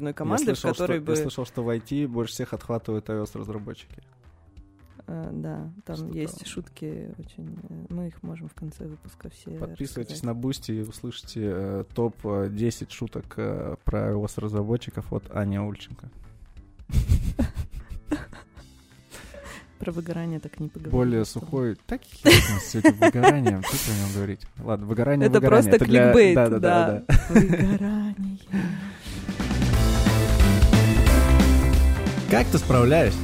одной команды, слышал, в которой что, бы... Я слышал, что в IT больше всех отхватывают iOS-разработчики. Э, да, там Что есть там? шутки очень... э, Мы их можем в конце выпуска все Подписывайтесь рассказать. на Бусти и услышите э, топ-10 шуток э, про iOS-разработчиков от Ани Аульченко. Про выгорание так не поговорим. Более сухой... Так с этим выгоранием. Что про него говорить? Ладно, выгорание, Это выгорание. просто кликбейт, да. Выгорание. Как ты справляешь?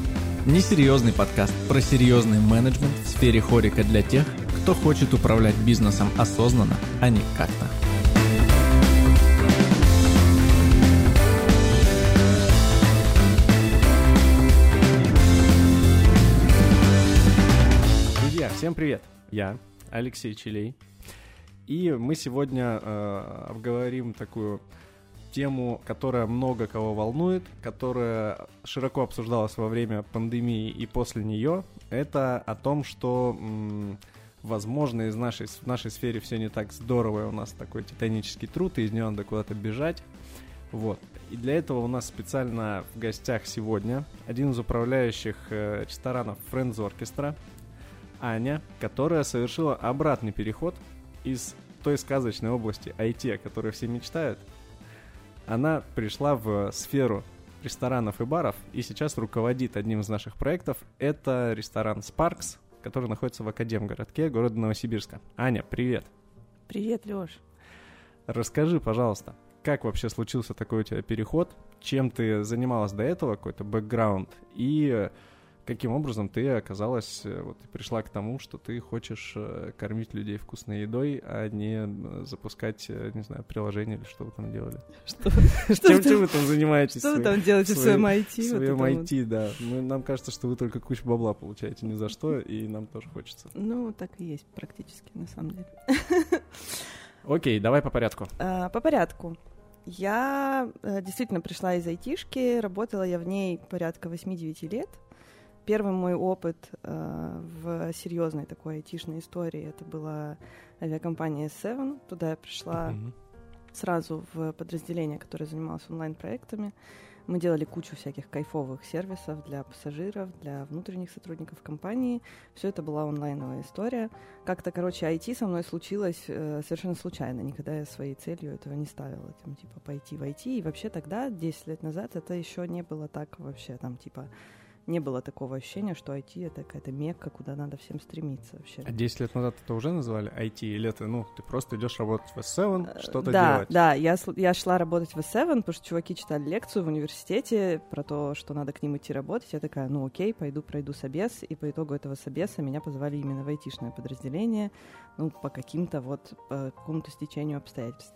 Несерьезный подкаст про серьезный менеджмент в сфере хорика для тех, кто хочет управлять бизнесом осознанно, а не как-то. Друзья, всем привет! Я Алексей Челей. И мы сегодня э, обговорим такую тему, которая много кого волнует, которая широко обсуждалась во время пандемии и после нее. Это о том, что, возможно, из нашей, в нашей сфере все не так здорово, и у нас такой титанический труд, и из нее надо куда-то бежать. Вот. И для этого у нас специально в гостях сегодня один из управляющих э, ресторанов Friends Orchestra, Аня, которая совершила обратный переход из той сказочной области IT, о которой все мечтают. Она пришла в сферу ресторанов и баров и сейчас руководит одним из наших проектов. Это ресторан Sparks, который находится в Академгородке города Новосибирска. Аня, привет! Привет, Лёш. Расскажи, пожалуйста, как вообще случился такой у тебя переход, чем ты занималась до этого, какой-то бэкграунд, и каким образом ты оказалась, э, вот и пришла к тому, что ты хочешь э, кормить людей вкусной едой, а не э, запускать, не знаю, приложение или что вы там делали. Что, Чем, вы чем вы там занимаетесь? что вы там делаете в своем IT? в своем? IT, да. Нам кажется, что вы только кучу бабла получаете ни за что, и нам тоже хочется. Ну, так и есть практически, на самом деле. Окей, давай по порядку. А, По порядку. Я действительно пришла из айтишки, работала я в ней порядка 8-9 лет. Первый мой опыт э, в серьезной такой айтишной истории это была авиакомпания Seven. Туда я пришла Мгм. сразу в подразделение, которое занималось онлайн-проектами. Мы делали кучу всяких кайфовых сервисов для пассажиров, для внутренних сотрудников компании. Все это была онлайновая история. Как-то, короче, IT со мной случилось э, совершенно случайно. Никогда я своей целью этого не ставила. Там, типа, пойти в IT. И вообще тогда, 10 лет назад, это еще не было так вообще. Там, типа, не было такого ощущения, что IT — это какая-то мекка, куда надо всем стремиться вообще. А 10 лет назад это уже называли IT, или это, ну, ты просто идешь работать в S7, Э, что-то да, делать? Да, я, сл- я шла работать в S7, потому что чуваки читали лекцию в университете про то, что надо к ним идти работать. Я такая, ну окей, пойду пройду собес. И по итогу этого собеса меня позвали именно в айтишное подразделение, ну, по каким-то вот, по какому-то стечению обстоятельств.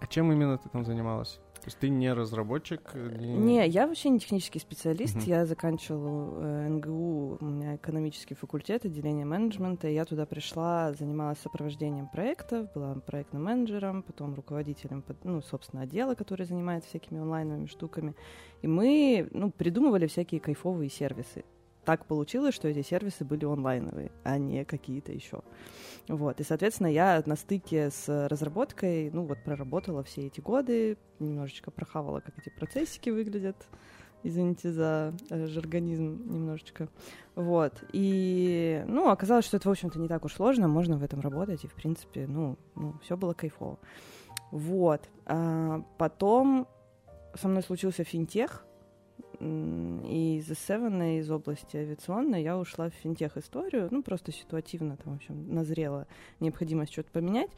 А чем именно ты там занималась? То есть ты не разработчик? Не, Не, я вообще не технический специалист. Мгм. Я заканчивала э, НГУ, у меня экономический факультет, отделение менеджмента. и Я туда пришла, занималась сопровождением проектов, была проектным менеджером, потом руководителем, ну, собственно, отдела, который занимается всякими онлайновыми штуками. И мы, ну, придумывали всякие кайфовые сервисы. Так получилось, что эти сервисы были онлайновые, а не какие-то еще. Вот. И, соответственно, я на стыке с разработкой, ну, вот проработала все эти годы, немножечко прохавала, как эти процессики выглядят. Извините за э, жаргонизм немножечко. Вот. И, ну, оказалось, что это, в общем-то, не так уж сложно, можно в этом работать, и, в принципе, ну, ну все было кайфово. Вот. А потом со мной случился финтех, и из Seven, из области авиационной я ушла в финтех-историю, ну, просто ситуативно там, в общем, назрела необходимость что-то поменять.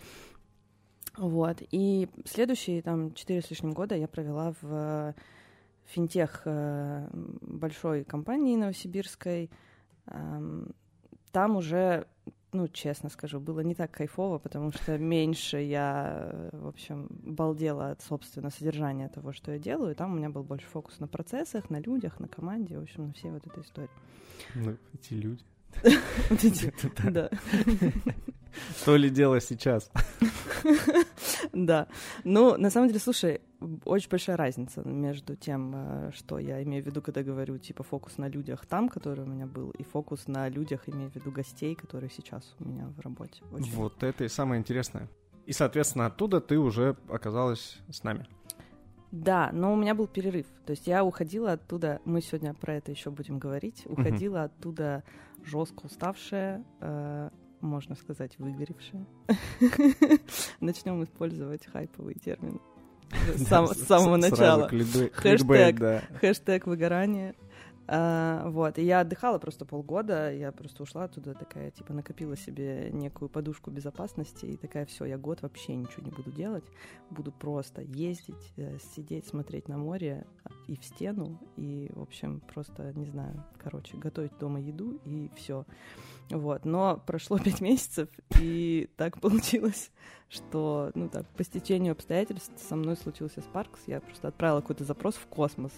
Вот. И следующие там четыре с лишним года я провела в финтех э, большой компании новосибирской. Там уже, ну, честно скажу, было не так кайфово, потому что меньше я, в общем, балдела от, собственно, содержания того, что я делаю. И там у меня был больше фокус на процессах, на людях, на команде, в общем, на всей вот этой истории. Ну, эти люди. Да. Что ли дело сейчас? Да. Ну, на самом деле, слушай, очень большая разница между тем, э, что я имею в виду, когда говорю, типа, фокус на людях там, который у меня был, и фокус на людях, имею в виду гостей, которые сейчас у меня в работе. Очень- Вот это и самое интересное. И, соответственно, оттуда ты уже оказалась с нами. Да, но у меня был перерыв. То есть я уходила оттуда, мы сегодня про это еще будем говорить, уходила uh-huh. оттуда жестко уставшая, э, можно сказать, выгоревшая. Начнем использовать хайповые термины. С самого начала. Хэштег выгорание. А, вот, и я отдыхала просто полгода, я просто ушла оттуда такая, типа, накопила себе некую подушку безопасности и такая, все, я год вообще ничего не буду делать, буду просто ездить, э, сидеть, смотреть на море и в стену, и, в общем, просто, не знаю, короче, готовить дома еду и все. Вот, но прошло пять месяцев, и так получилось, что, ну так, по стечению обстоятельств со мной случился Спаркс, я просто отправила какой-то запрос в космос,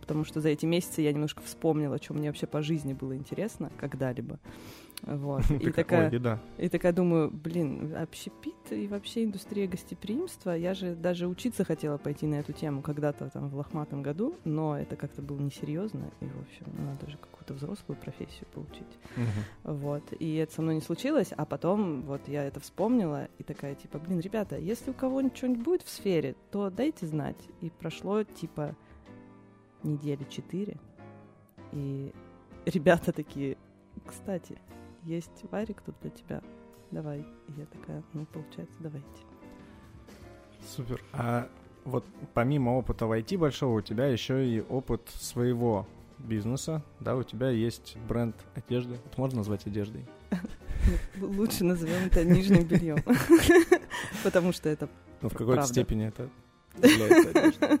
потому что за эти месяцы я немножко вспомнила, что мне вообще по жизни было интересно когда-либо. Вот. И такая, и такая думаю, блин, общепит и вообще индустрия гостеприимства. Я же даже учиться хотела пойти на эту тему когда-то там в лохматом году, но это как-то было несерьезно. И, в общем, надо же какую-то взрослую профессию получить. Угу. Вот. И это со мной не случилось, а потом вот я это вспомнила и такая, типа, блин, ребята, если у кого-нибудь что-нибудь будет в сфере, то дайте знать. И прошло, типа, недели четыре. И ребята такие, кстати, есть варик тут для тебя, давай. И я такая, ну, получается, давайте. Супер. А вот помимо опыта в IT большого, у тебя еще и опыт своего бизнеса, да, у тебя есть бренд одежды. Это можно назвать одеждой? Лучше назовем это нижним бельем, потому что это Ну, в какой-то степени это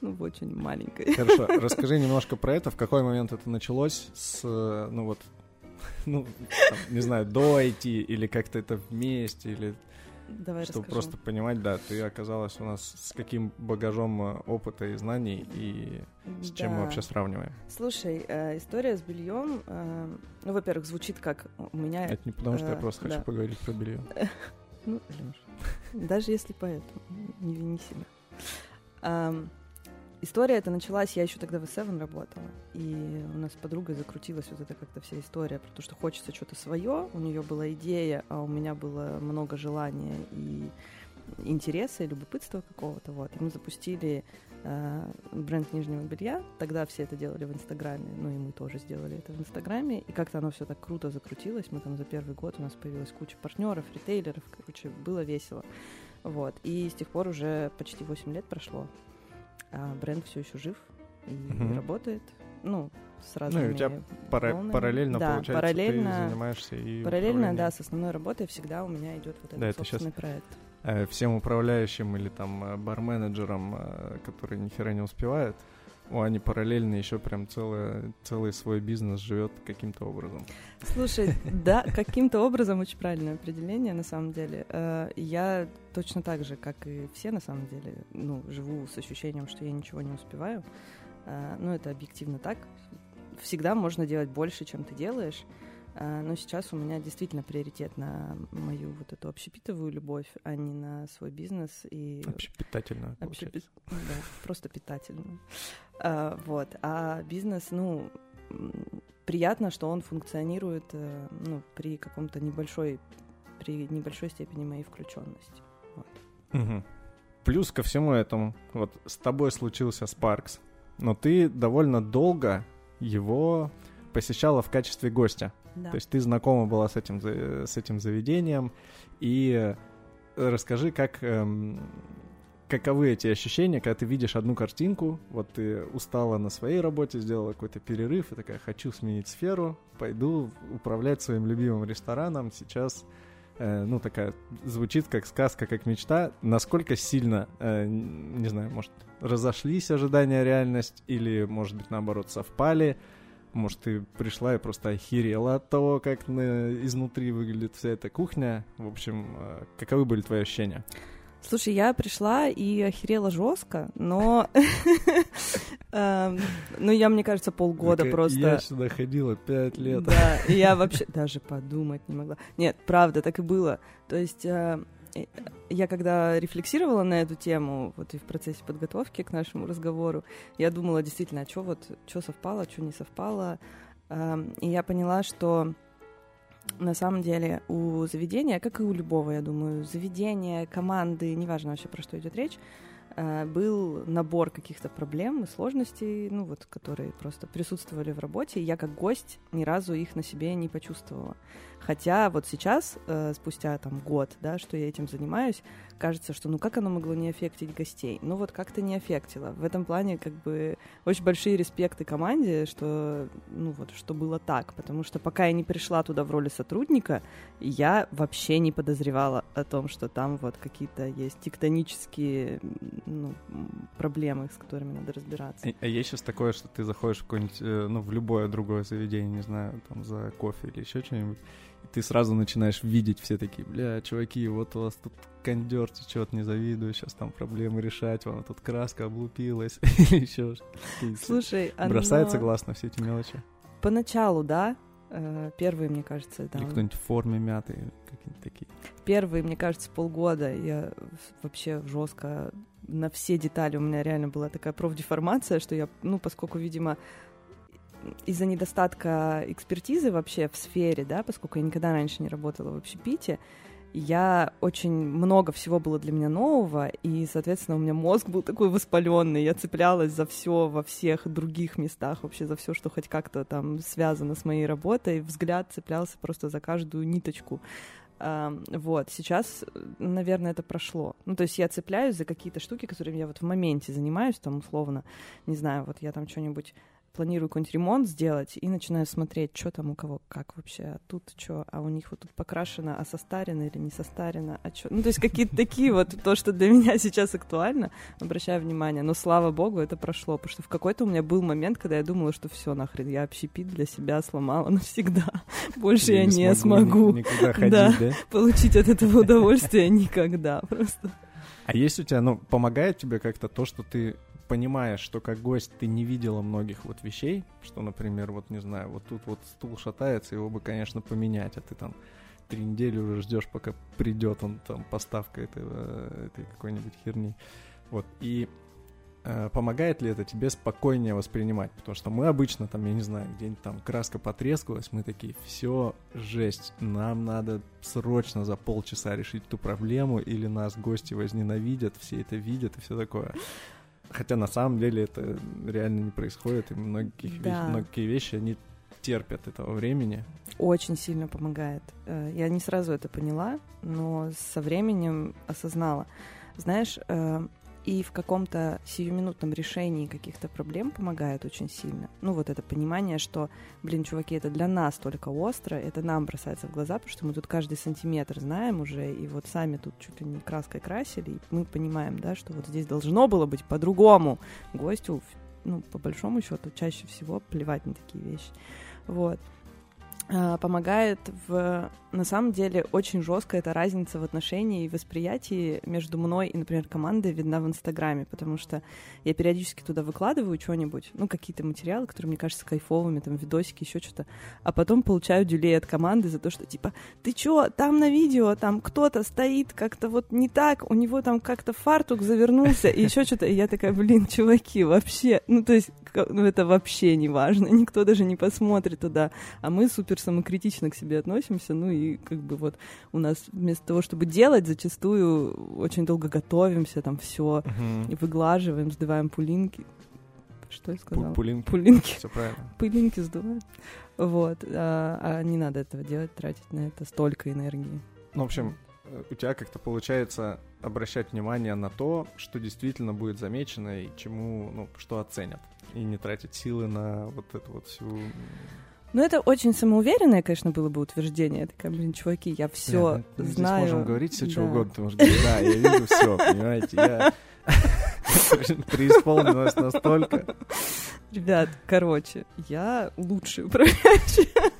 Ну, в очень маленькой. Хорошо, расскажи немножко про это. В какой момент это началось с, ну вот, ну, там, не знаю, до IT или как-то это вместе, или Давай чтобы расскажу. просто понимать, да, ты оказалась у нас с каким багажом э, опыта и знаний и с чем да. мы вообще сравниваем. Слушай, э, история с бельем, э, ну, во-первых, звучит как у меня. Это не потому, что я просто да. хочу поговорить про белье. Ну, Леш, даже если поэтому, не вини себя. История эта началась, я еще тогда в Seven работала, и у нас с подругой закрутилась вот эта как-то вся история про то, что хочется что-то свое, у нее была идея, а у меня было много желания и интереса и любопытства какого-то, вот. И мы запустили э, бренд нижнего белья. Тогда все это делали в Инстаграме, ну и мы тоже сделали это в Инстаграме. И как-то оно все так круто закрутилось. Мы там за первый год у нас появилась куча партнеров, ритейлеров, короче, было весело. Вот. И с тех пор уже почти 8 лет прошло. А бренд все еще жив и mm-hmm. работает. Ну, с разными Ну, и у тебя пара- параллельно, да, получается, параллельно, ты занимаешься и Параллельно, да, с основной работой всегда у меня идет вот этот да, собственный это сейчас... проект. Э, всем управляющим или там э, бар-менеджерам, э, которые ни хера не успевают, о, они параллельно еще прям целый, целый свой бизнес живет каким-то образом. Слушай, да, каким-то образом очень правильное определение, на самом деле. Я точно так же, как и все, на самом деле, ну, живу с ощущением, что я ничего не успеваю. Ну, это объективно так. Всегда можно делать больше, чем ты делаешь. А, но сейчас у меня действительно приоритет на мою вот эту общепитовую любовь, а не на свой бизнес. И... Общепитательную, Общепи... Да, просто питательную. А, вот. А бизнес, ну, приятно, что он функционирует э, ну, при каком-то небольшой, при небольшой степени моей включенности. Вот. Угу. Плюс ко всему этому, вот с тобой случился Sparks, но ты довольно долго его посещала в качестве гостя. Да. То есть ты знакома была с этим, с этим заведением. И расскажи, как, эм, каковы эти ощущения, когда ты видишь одну картинку, вот ты устала на своей работе, сделала какой-то перерыв, и такая, хочу сменить сферу, пойду управлять своим любимым рестораном, сейчас э, ну, такая, звучит как сказка, как мечта. Насколько сильно, э, не знаю, может, разошлись ожидания, реальность, или, может быть, наоборот, совпали? Может, ты пришла и просто охерела от того, как на... изнутри выглядит вся эта кухня. В общем, э, каковы были твои ощущения? Слушай, я пришла и охерела жестко, но... Эм, ну, я, мне кажется, полгода просто... Я сюда ходила пять лет. Да, я вообще даже подумать не могла. Нет, правда, так и было. То есть э, я когда рефлексировала на эту тему, вот и в процессе подготовки к нашему разговору, я думала действительно, а что вот, что совпало, что не совпало. И я поняла, что на самом деле у заведения, как и у любого, я думаю, заведения, команды, неважно вообще про что идет речь, э, был набор каких-то проблем и сложностей, ну вот, которые просто присутствовали в работе, и я как гость ни разу их на себе не почувствовала. Хотя вот сейчас, э, спустя там год, да, что я этим занимаюсь, кажется, что ну как оно могло не аффектить гостей? Ну вот как-то не аффектило. В этом плане как бы очень большие респекты команде, что ну вот что было так, потому что пока я не пришла туда в роли сотрудника, я вообще не подозревала о том, что там вот какие-то есть тектонические ну, проблемы, с которыми надо разбираться. А, а есть сейчас такое, что ты заходишь в какое-нибудь, э, ну в любое другое заведение, не знаю, там за кофе или еще что-нибудь, ты сразу начинаешь видеть все такие, бля, чуваки, вот у вас тут кондер течет, не завидую, сейчас там проблемы решать, вам тут краска облупилась, или еще Слушай, Бросается глаз на все эти мелочи? Поначалу, да, э, Первые, мне кажется, да. Или кто-нибудь в форме мятый, какие-нибудь такие. Первые, мне кажется, полгода я вообще жестко на все детали у меня реально была такая профдеформация, что я, ну, поскольку, видимо, из-за недостатка экспертизы вообще в сфере, да, поскольку я никогда раньше не работала в общепите, я очень много всего было для меня нового, и, соответственно, у меня мозг был такой воспаленный. Я цеплялась за все во всех других местах, вообще за все, что хоть как-то там связано с моей работой. Взгляд цеплялся просто за каждую ниточку. Вот, сейчас, наверное, это прошло. Ну, то есть я цепляюсь за какие-то штуки, которыми я вот в моменте занимаюсь, там, условно, не знаю, вот я там что-нибудь планирую какой-нибудь ремонт сделать и начинаю смотреть, что там у кого, как вообще, а тут что, а у них вот тут покрашено, а состарено или не состарено, а что. Ну, то есть какие-то такие вот, то, что для меня сейчас актуально, обращаю внимание. Но, слава богу, это прошло, потому что в какой-то у меня был момент, когда я думала, что все нахрен, я общепит для себя сломала навсегда. Больше я, я не, не смогу, смогу ходить, да, да? получить от этого удовольствие никогда просто. А есть у тебя, ну, помогает тебе как-то то, что ты понимаешь, что как гость ты не видела многих вот вещей, что, например, вот не знаю, вот тут вот стул шатается, его бы, конечно, поменять, а ты там три недели уже ждешь, пока придет он там поставка этого, этой какой-нибудь херни. Вот, и э, помогает ли это тебе спокойнее воспринимать? Потому что мы обычно там, я не знаю, где-нибудь там краска потрескалась, мы такие, все, жесть, нам надо срочно за полчаса решить ту проблему, или нас гости возненавидят, все это видят и все такое. Хотя на самом деле это реально не происходит, и многие, да. вещи, многие вещи, они терпят этого времени. Очень сильно помогает. Э, я не сразу это поняла, но со временем осознала. Знаешь, э, и в каком-то сиюминутном решении каких-то проблем помогает очень сильно. Ну, вот это понимание, что, блин, чуваки, это для нас только остро, это нам бросается в глаза, потому что мы тут каждый сантиметр знаем уже, и вот сами тут чуть ли не краской красили, и мы понимаем, да, что вот здесь должно было быть по-другому. Гостю, ну, по большому счету, чаще всего плевать на такие вещи. Вот. А, помогает в... На самом деле очень жестко эта разница в отношении и восприятии между мной и, например, командой видна в Инстаграме, потому что я периодически туда выкладываю что-нибудь, ну, какие-то материалы, которые мне кажутся кайфовыми, там, видосики, еще что-то, а потом получаю дюлей от команды за то, что, типа, ты чё, там на видео, там кто-то стоит как-то вот не так, у него там как-то фартук завернулся, и еще что-то, и я такая, блин, чуваки, вообще, ну, то есть, ну, это вообще не важно, никто даже не посмотрит туда, а мы супер супер самокритично к себе относимся, ну и как бы вот у нас вместо того, чтобы делать, зачастую очень долго готовимся, там все uh-huh. выглаживаем, сдуваем пулинки. Что я сказала? Пулинки. Пулинки. Все правильно. Пылинки сдуваем. Вот. А, а не надо этого делать, тратить на это столько энергии. Ну, в общем, э, у тебя как-то получается обращать внимание на то, что действительно будет замечено и чему, ну, что оценят. И не тратить силы на вот эту вот всю ну, это очень самоуверенное, конечно, было бы утверждение. Такая, блин, чуваки, я все Нет, ну, знаю. Мы можем говорить все, да. что угодно. Можешь говорить, да, я вижу все, понимаете, я преисполнилась настолько. Ребят, короче, я лучший управляющий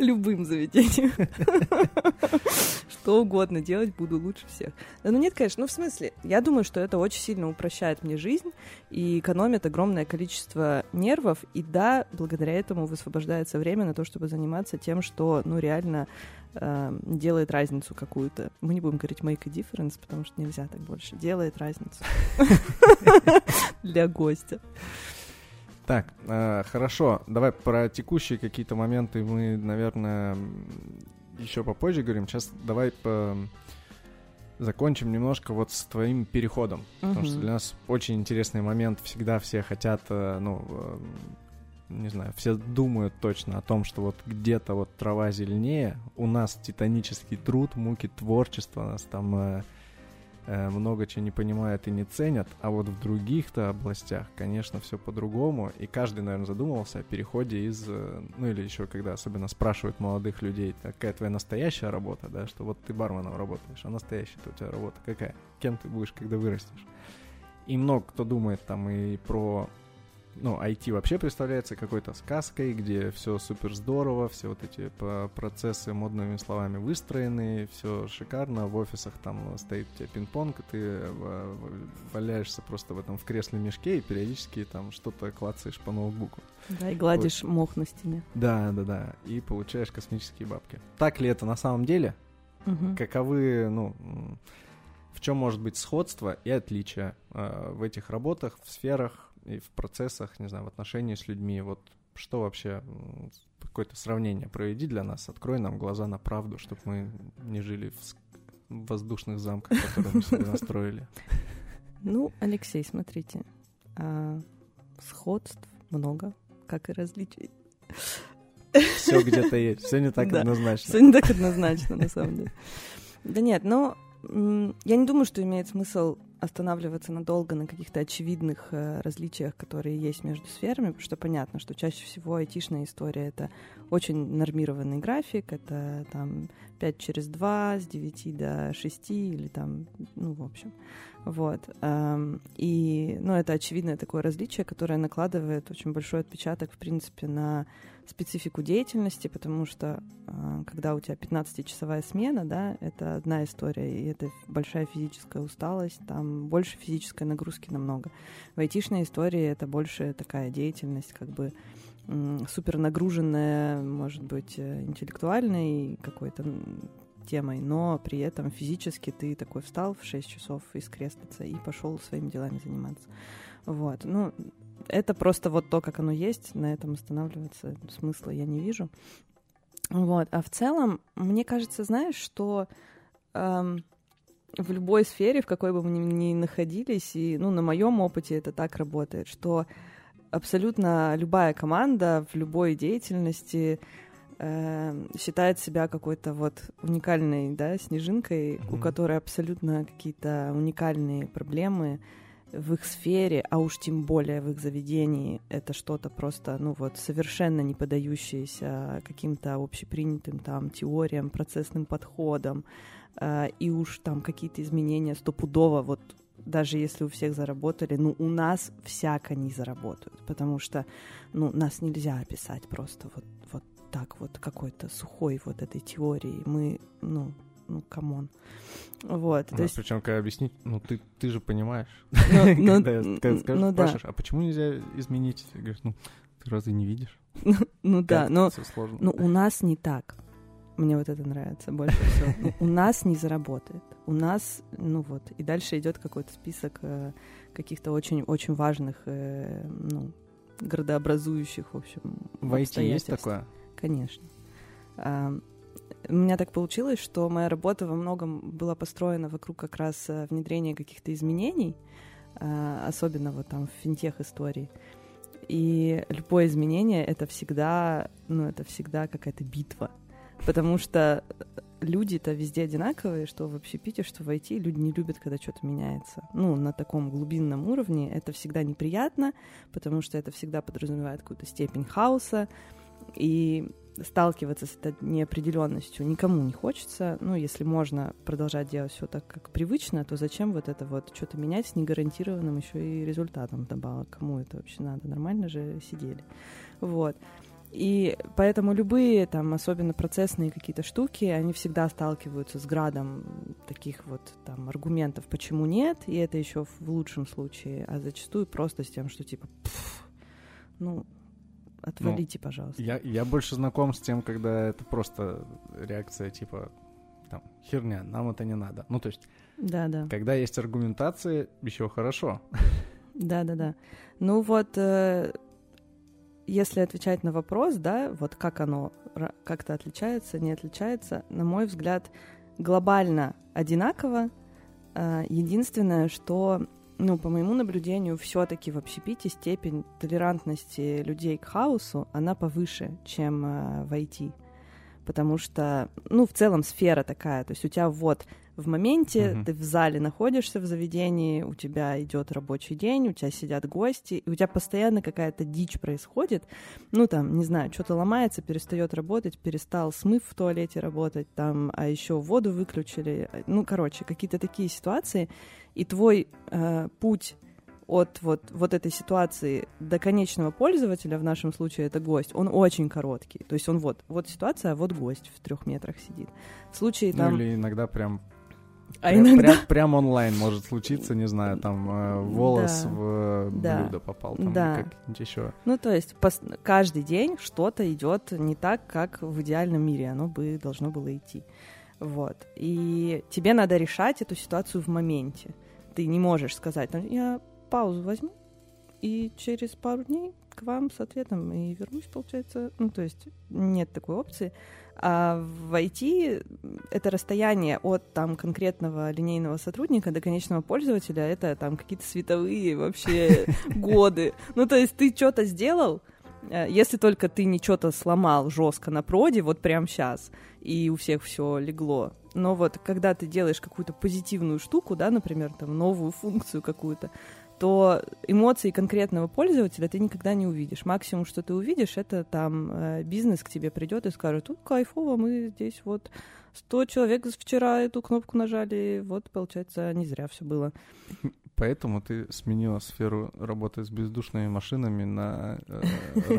любым заведением. Что угодно делать буду лучше всех. Да, ну нет, конечно, ну в смысле, я думаю, что это очень сильно упрощает мне жизнь и экономит огромное количество нервов, и да, благодаря этому высвобождается время на то, чтобы заниматься тем, что, ну, реально э, делает разницу какую-то. Мы не будем говорить make a difference, потому что нельзя так больше. Делает разницу для гостя. Так, э, хорошо, давай про текущие какие-то моменты мы, наверное, еще попозже говорим. Сейчас давай по... закончим немножко вот с твоим переходом. Потому Мгм. что для нас очень интересный момент. Всегда все хотят, э, ну, э, не знаю, все думают точно о том, что вот где-то вот трава зеленее. У нас титанический труд, муки творчества. Нас там э, много чего не понимают и не ценят. А вот в других-то областях, конечно, все по-другому. И каждый, наверное, задумывался о переходе из... э, Ну, или еще когда особенно спрашивают молодых людей, какая твоя настоящая работа, да, что вот ты барменом работаешь, а настоящая у тебя работа какая? Кем ты будешь, когда вырастешь? И много кто думает там и про ну, IT вообще представляется какой-то сказкой, где все супер здорово, все вот эти по- процессы модными словами выстроены, все шикарно, в офисах там стоит у тебя пинг-понг, и ты э, валяешься просто в этом в кресле мешке и периодически там что-то клацаешь по ноутбуку. Да, и гладишь мох на стене. Да, да, да, и получаешь космические бабки. Так ли это на самом деле? Мгм. Каковы, ну, в чем может быть сходство и отличие э, в этих работах, в сферах и в процессах, не знаю, в отношении с людьми? Вот что вообще, какое-то сравнение проведи для нас, открой нам глаза на правду, чтобы мы не жили в, воздушных замках, которые мы себе настроили. Ну, Алексей, смотрите, а, сходств много, как и различий. Все где-то есть, все не так Да. однозначно. Все не так однозначно, на самом деле. Да нет, но я не думаю, что имеет смысл останавливаться надолго на каких-то очевидных э, различиях, которые есть между сферами, потому что понятно, что чаще всего айтишная история — это очень нормированный график, это там 5 через 2, с 9 до 6 или там, ну, в общем. Вот. Эм, И, ну, это очевидное такое различие, которое накладывает очень большой отпечаток, в принципе, на специфику деятельности, потому что а, когда у тебя 15-часовая смена, да, это одна история, и это большая физическая усталость, там больше физической нагрузки намного. В айтишной истории это больше такая деятельность, как бы супер нагруженная, может быть, э, интеллектуальной какой-то темой, но при этом физически ты такой встал в 6 часов из креслица и пошел своими делами заниматься. Вот. Ну, это просто вот то, как оно есть, на этом останавливаться смысла я не вижу. Вот. А в целом, мне кажется, знаешь, что эм, в любой сфере, в какой бы мы ни, ни находились, и ну, на моем опыте это так работает, что абсолютно любая команда в любой деятельности э, считает себя какой-то вот уникальной, да, снежинкой, у Мгм. которой абсолютно какие-то уникальные проблемы в их сфере, а уж тем более в их заведении, это что-то просто, ну вот, совершенно не поддающееся каким-то общепринятым там теориям, процессным подходам, э, и уж там какие-то изменения стопудово, вот даже если у всех заработали, ну, у нас всяко не заработают, потому что, ну, нас нельзя описать просто вот, вот так вот какой-то сухой вот этой теорией. Мы, ну, ну, come on. Вот, то есть, Причем, когда объяснить, ну ты, ты же понимаешь. ну, ну, Когда ну да, спрашиваешь, а почему нельзя изменить? Говоришь, ну, ты разве не видишь? ну да, Как но. Ну, у нас не так. Мне вот это нравится больше всего. Ну, У нас не заработает. У нас, ну вот, и дальше идет какой-то список э, каких-то очень-очень важных, э, ну, градообразующих, в общем, В IT есть такое? Конечно. У меня так получилось, что моя работа во многом была построена вокруг как раз э, внедрения каких-то изменений, а, особенно вот там в финтех-истории. И любое изменение — это всегда, ну, это всегда какая-то битва. Потому что люди-то везде одинаковые, что в общепите, что в IT, люди не любят, когда что-то меняется. Ну, на таком глубинном уровне это всегда неприятно, потому что это всегда подразумевает какую-то степень хаоса, и сталкиваться с этой неопределенностью никому не хочется. Ну, если можно продолжать делать все так, как привычно, то зачем вот это вот что-то менять с негарантированным еще и результатом вдобавок? Кому это вообще надо? Нормально же сидели. Вот. И поэтому любые там, особенно процессные какие-то штуки, они всегда сталкиваются с градом таких вот там аргументов, почему нет, и это еще в лучшем случае, а зачастую просто с тем, что типа, «Пф, ну, отвалите, пожалуйста. Я, я больше знаком с тем, когда это просто реакция типа там, херня, нам это не надо. Ну, то есть, Да, да. когда есть аргументации, еще хорошо. Да, да, да. Ну вот, э, если отвечать на вопрос, да, вот как оно как-то отличается, не отличается, на мой взгляд, глобально одинаково, А, единственное, что, ну, по моему наблюдению, все-таки в общепите степень толерантности людей к хаосу, она повыше, чем э, в IT. Потому что, ну, в целом сфера такая. То есть у тебя вот в моменте, mm-hmm. ты в зале находишься в заведении, у тебя идет рабочий день, у тебя сидят гости, и у тебя постоянно какая-то дичь происходит. Ну, там, не знаю, что-то ломается, перестает работать, перестал смыв в туалете работать, там, а еще воду выключили. Ну, короче, какие-то такие ситуации. И твой э, путь от вот, вот этой ситуации до конечного пользователя, в нашем случае это гость, он очень короткий. То есть он вот, вот ситуация, а вот гость в трех метрах сидит. В случае там... Ну или иногда прям а прям, иногда... Прям, прям онлайн может случиться, не знаю, там э, волос да. в да. блюдо попал, там да. как-нибудь еще. Ну, то есть пос... каждый день что-то идет не так, как в идеальном мире оно бы должно было идти. Вот. И тебе надо решать эту ситуацию в моменте. Ты не можешь сказать, «Ну, я паузу возьму, и через пару дней к вам с ответом и вернусь, получается. Ну, то есть нет такой опции. А в IT это расстояние от там конкретного линейного сотрудника до конечного пользователя, это там какие-то световые вообще годы. Ну, то есть ты что-то сделал, э, если только ты не что-то сломал жестко на проде, вот прямо сейчас, и у всех все легло. Но вот когда ты делаешь какую-то позитивную штуку, да, например, там новую функцию какую-то, то эмоции конкретного пользователя ты никогда не увидишь. Максимум, что ты увидишь, это там э, бизнес к тебе придет и скажет, тут кайфово, мы здесь вот 100 человек вчера эту кнопку нажали, вот, получается, не зря все было. Поэтому ты сменила сферу работы с бездушными машинами на э,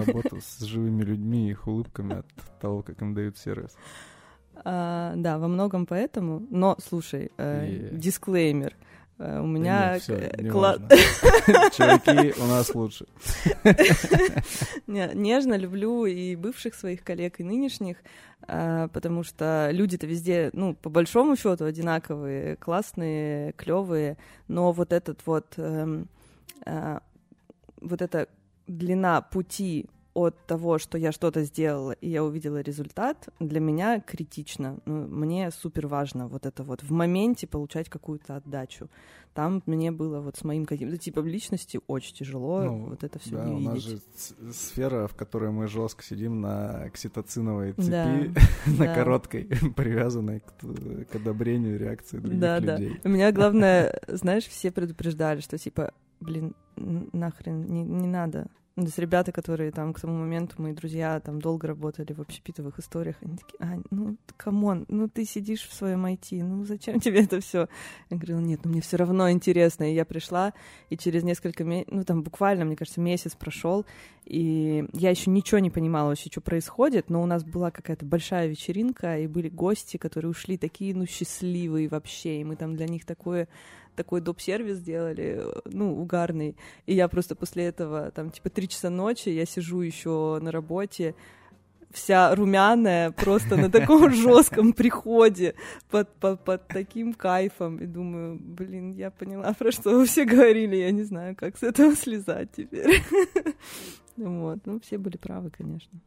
работу с живыми людьми и их улыбками от того, как им дают сервис. А, да, во многом поэтому. Но, слушай, э, yeah. дисклеймер — у меня класс... Чуваки у нас лучше. Нежно люблю и бывших своих коллег, и нынешних, э, потому что люди-то везде, ну, по большому счету одинаковые, классные, клевые, но вот этот вот, эм, э, вот эта длина пути от того, что я что-то сделала, и я увидела результат, для меня критично. Ну, мне супер важно вот это вот в моменте получать какую-то отдачу. Там мне было вот с моим каким-то типом личности очень тяжело ну, вот это все да, не видеть. У нас же сфера, в которой мы жестко сидим на окситоциновой цепи, да, на да. короткой, привязанной к, к одобрению реакции других да, людей. Да. У меня главное, знаешь, все предупреждали, что типа, блин, нахрен, не, не надо то есть ребята, которые там к тому моменту, мои друзья, там долго работали в общепитовых историях, они такие, а, ну, come on, ну ты сидишь в своем IT, ну зачем тебе это все? Я говорила, нет, ну мне все равно интересно. И я пришла, и через несколько месяцев, ну там буквально, мне кажется, месяц прошел, и я еще ничего не понимала вообще, что происходит, но у нас была какая-то большая вечеринка, и были гости, которые ушли такие, ну, счастливые вообще, и мы там для них такое такой доп-сервис сделали, ну, угарный. И я просто после этого, там, типа, три часа ночи, я сижу еще на работе, вся румяная, просто на таком жестком приходе, под, под, под таким кайфом. И думаю, блин, я поняла, про что вы все говорили, я не знаю, как с этого слезать теперь. Вот, ну, все были правы, конечно.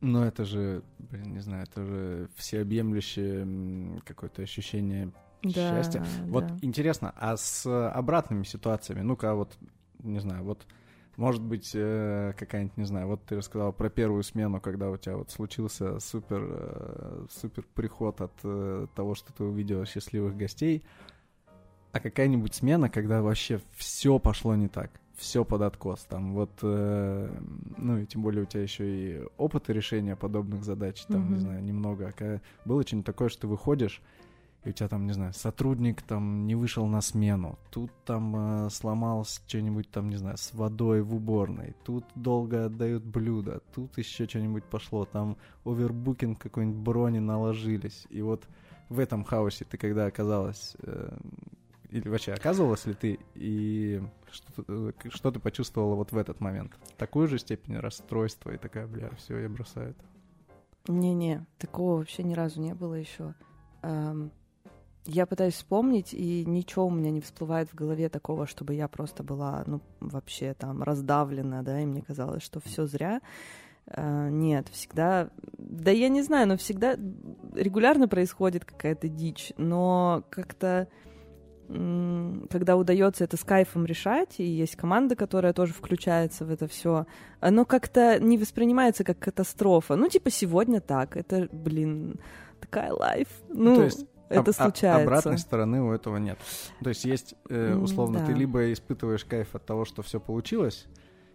Ну, это же, блин, не знаю, это же всеобъемлющее какое-то ощущение да, счастья. Вот да. интересно, а с обратными ситуациями, ну-ка вот, не знаю, вот может быть, э, какая-нибудь, не знаю, вот ты рассказал про первую смену, когда у тебя вот случился супер, э, супер приход от э, того, что ты увидел счастливых гостей, а какая-нибудь смена, когда вообще все пошло не так, все под откос, там вот, ну и тем более у тебя еще и опыта решения подобных задач, там, mm-hmm. не знаю, немного, а было что-нибудь такое, что ты выходишь, и у тебя там, не знаю, сотрудник там не вышел на смену, тут там э, сломалось что-нибудь там, не знаю, с водой в уборной, тут долго отдают блюда, тут еще что-нибудь пошло, там овербукинг какой-нибудь брони наложились. И вот в этом хаосе ты когда оказалась, э, или вообще оказывалась ли ты, и что, э, что ты почувствовала вот в этот момент? Такую же степень расстройства и такая, бля, все, я бросаю это. Не-не, такого вообще ни разу не было еще. Um, я пытаюсь вспомнить, и ничего у меня не всплывает в голове такого, чтобы я просто была, ну, вообще там раздавлена, да, и мне казалось, что все зря. Uh, нет, всегда, да я не знаю, но всегда регулярно происходит какая-то дичь, но как-то когда удается это с кайфом решать, и есть команда, которая тоже включается в это все, оно как-то не воспринимается как катастрофа. Ну, типа, сегодня так, это, блин, такая лайф. Ну, То есть это случается. Обратной стороны у этого нет. То есть есть, э, условно, да. ты либо испытываешь кайф от того, что все получилось,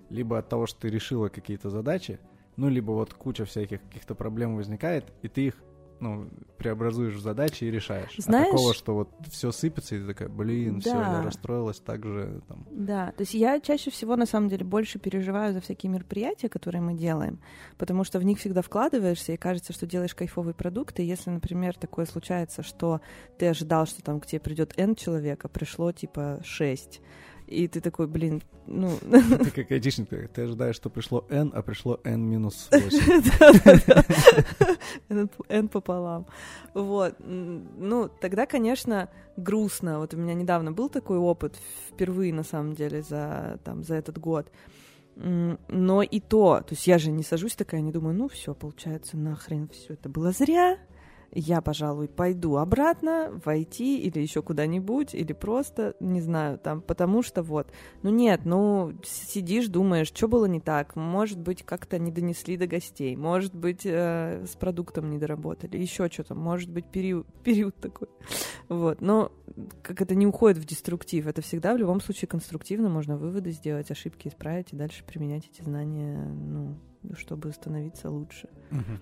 либо от того, что ты решила какие-то задачи, ну, либо вот куча всяких каких-то проблем возникает, и ты их ну, преобразуешь задачи и решаешь. Знаешь- А такого, что вот все сыпется, и ты такая, блин, все, Да. я расстроилась так же. Там. Да, то есть я чаще всего, на самом деле, больше переживаю за всякие мероприятия, которые мы делаем, потому что в них всегда вкладываешься, и кажется, что делаешь кайфовый продукт, и если, например, такое случается, что ты ожидал, что там к тебе придет N человек, а пришло типа 6, и ты такой, блин, ну... Ты как айтишник, ты ожидаешь, что пришло N, а пришло N минус 8. Да-да-да. N пополам. Вот. Ну, тогда, конечно, грустно. Вот у меня недавно был такой опыт, впервые, на самом деле, за, там, за этот год. Но и то, то есть я же не сажусь такая, не думаю, ну все, получается, нахрен все это было зря. Я, пожалуй, пойду обратно в IT или еще куда-нибудь, или просто, не знаю, там, потому что вот. Ну нет, ну сидишь, думаешь, что было не так, может быть, как-то не донесли до гостей, может быть, э, с продуктом не доработали, еще что-то, может быть, период, период такой. Вот, но как это не уходит в деструктив, это всегда в любом случае конструктивно, можно выводы сделать, ошибки исправить и дальше применять эти знания, ну, чтобы становиться лучше. Мгм.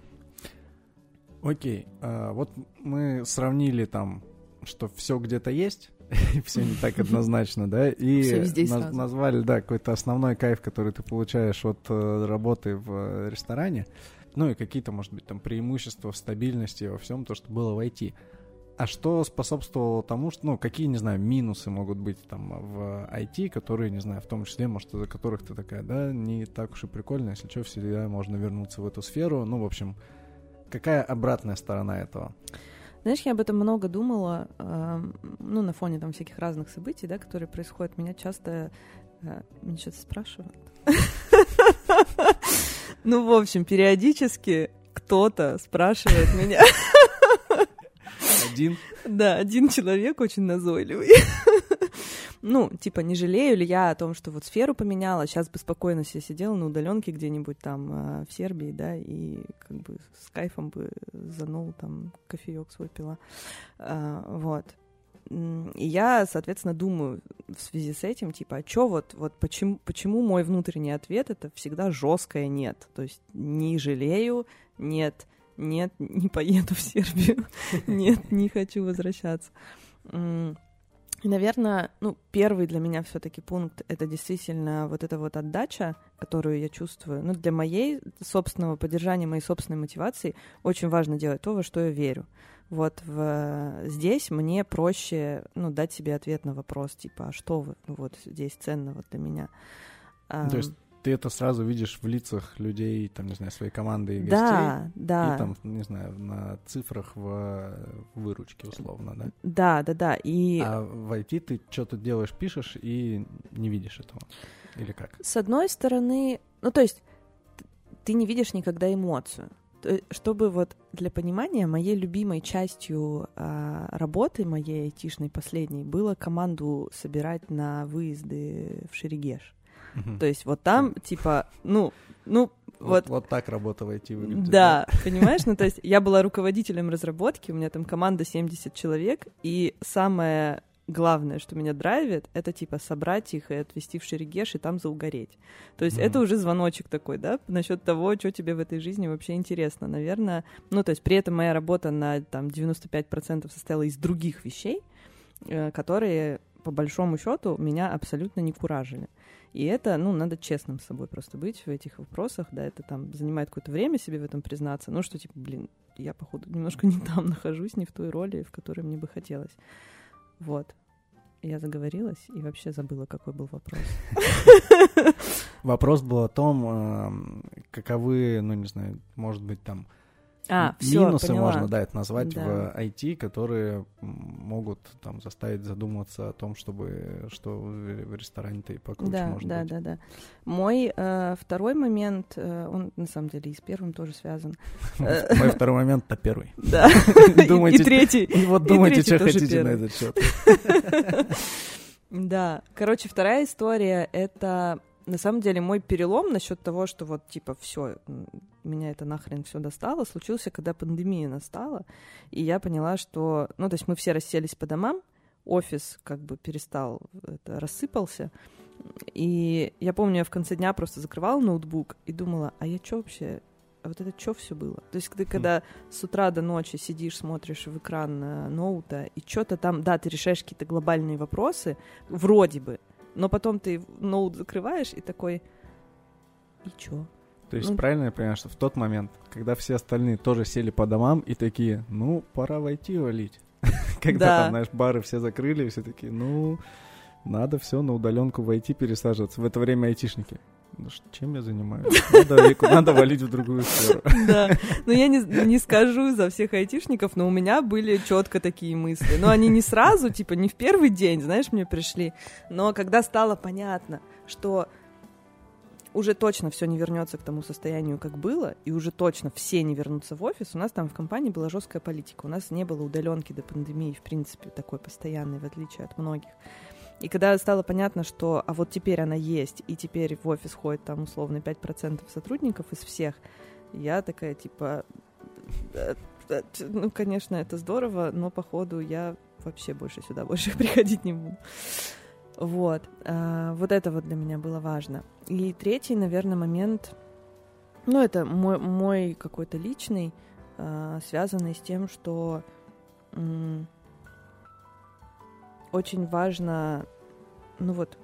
Окей, а, вот мы сравнили там, что все где-то есть, и все не так однозначно, да, и назвали, да, какой-то основной кайф, который ты получаешь от э, работы в э, ресторане, ну и какие-то, может быть, там преимущества в стабильности во всем то, что было в IT. А что способствовало тому, что, ну, какие, не знаю, минусы могут быть там в IT, которые, не знаю, в том числе, может, из-за которых ты такая, да, не так уж и прикольно, если что, всегда можно вернуться в эту сферу. Ну, в общем, какая обратная сторона этого? Знаешь, я об этом много думала, эм, ну, на фоне там всяких разных событий, да, которые происходят. Меня часто... э, Меня что-то спрашивают. Ну, в общем, периодически кто-то спрашивает меня. Один. Да, один человек очень назойливый. Ну, типа, не жалею ли я о том, что вот сферу поменяла, сейчас бы спокойно себе сидела на удаленке где-нибудь там э, в Сербии, да, и как бы с кайфом бы занул там кофеек свой пила. А, вот. И я, соответственно, думаю в связи с этим, типа, а чё вот, вот почему, почему мой внутренний ответ это всегда жесткое нет? То есть не жалею, нет, нет, не поеду в Сербию, нет, не хочу возвращаться. И, наверное, ну, первый для меня все-таки пункт это действительно вот эта вот отдача, которую я чувствую. Ну, для моей собственного поддержания, моей собственной мотивации очень важно делать то, во что я верю. Вот в, здесь мне проще ну, дать себе ответ на вопрос, типа, а что вы, ну, вот здесь ценного для меня. То есть ты это сразу видишь в лицах людей, там, не знаю, своей команды и гостей. да, да. И там, не знаю, на цифрах в выручке, условно, да? Да, да, да. И А в IT ты что-то делаешь, пишешь и не видишь этого. Или как? с одной стороны, ну то есть ты не видишь никогда эмоцию. То- Чтобы вот для понимания, моей любимой частью а, работы, моей айтишной последней, было команду собирать на выезды в Шерегеш. То есть вот там, типа, ну, ну, вот, вот вот так работа в IT выглядит. Да, понимаешь? Ну, то есть я была руководителем разработки, у меня там команда 70 человек, и самое главное, что меня драйвит, это типа собрать их и отвезти в Шерегеш и там заугореть. То есть Мгм. это уже звоночек такой, да, насчет того, что тебе в этой жизни вообще интересно, наверное. Ну, то есть при этом моя работа на там 95% состояла из других вещей, э, которые по большому счету меня абсолютно не куражили. И это, ну, надо честным с собой просто быть в этих вопросах, да, это там занимает какое-то время себе в этом признаться, ну, что, типа, блин, я, походу, немножко не там нахожусь, не в той роли, в которой мне бы хотелось. Вот. Я заговорилась и вообще забыла, какой был вопрос. Вопрос был о том, эм, каковы, ну, не знаю, может быть, там А, всё, минусы поняла. можно, да, это назвать Да. в IT, которые могут там заставить задуматься о том, чтобы что в ресторане-то и покруче Да, может да, быть. да, да. Мой э, второй момент, э, он на самом деле и с первым тоже связан. Мой второй момент это первый. Да. И третий. И вот думайте, что хотите на этот счет. Да. Короче, вторая история — это на самом деле мой перелом насчет того, что вот типа все, меня это нахрен все достало, случился, когда пандемия настала, и я поняла, что, ну, то есть мы все расселись по домам, офис как бы перестал, это, рассыпался, и я помню, я в конце дня просто закрывала ноутбук и думала, а я что вообще, а вот это что все было? То есть ты когда с утра до ночи сидишь, смотришь в экран э, ноута, и что-то там, да, ты решаешь какие-то глобальные вопросы, вроде бы, но потом ты ноут закрываешь и такой, и чё? То есть Ну. правильно я понимаю, что в тот момент, когда все остальные тоже сели по домам и такие, ну, пора войти валить. Когда Да. там, знаешь, бары все закрыли, все такие, ну, надо все на удаленку войти пересаживаться. В это время айтишники. Ну, чем я занимаюсь? Надо, надо валить в другую сферу. Да, но я не, не скажу за всех айтишников, но у меня были четко такие мысли. Но они не сразу, типа, не в первый день, знаешь, мне пришли. Но когда стало понятно, что уже точно все не вернется к тому состоянию, как было, и уже точно все не вернутся в офис, у нас там в компании была жесткая политика. У нас не было удаленки до пандемии, в принципе, такой постоянной, в отличие от многих. И когда стало понятно, что а вот теперь она есть, и теперь в офис ходит там условно 5% сотрудников из всех, я такая типа, «Э, э, ну, конечно, это здорово, но походу я вообще больше сюда больше приходить не буду. Вот. А, вот это вот для меня было важно. И третий, наверное, момент, ну, это мой, мой какой-то личный, а, связанный с тем, что м, очень важно, ну вот,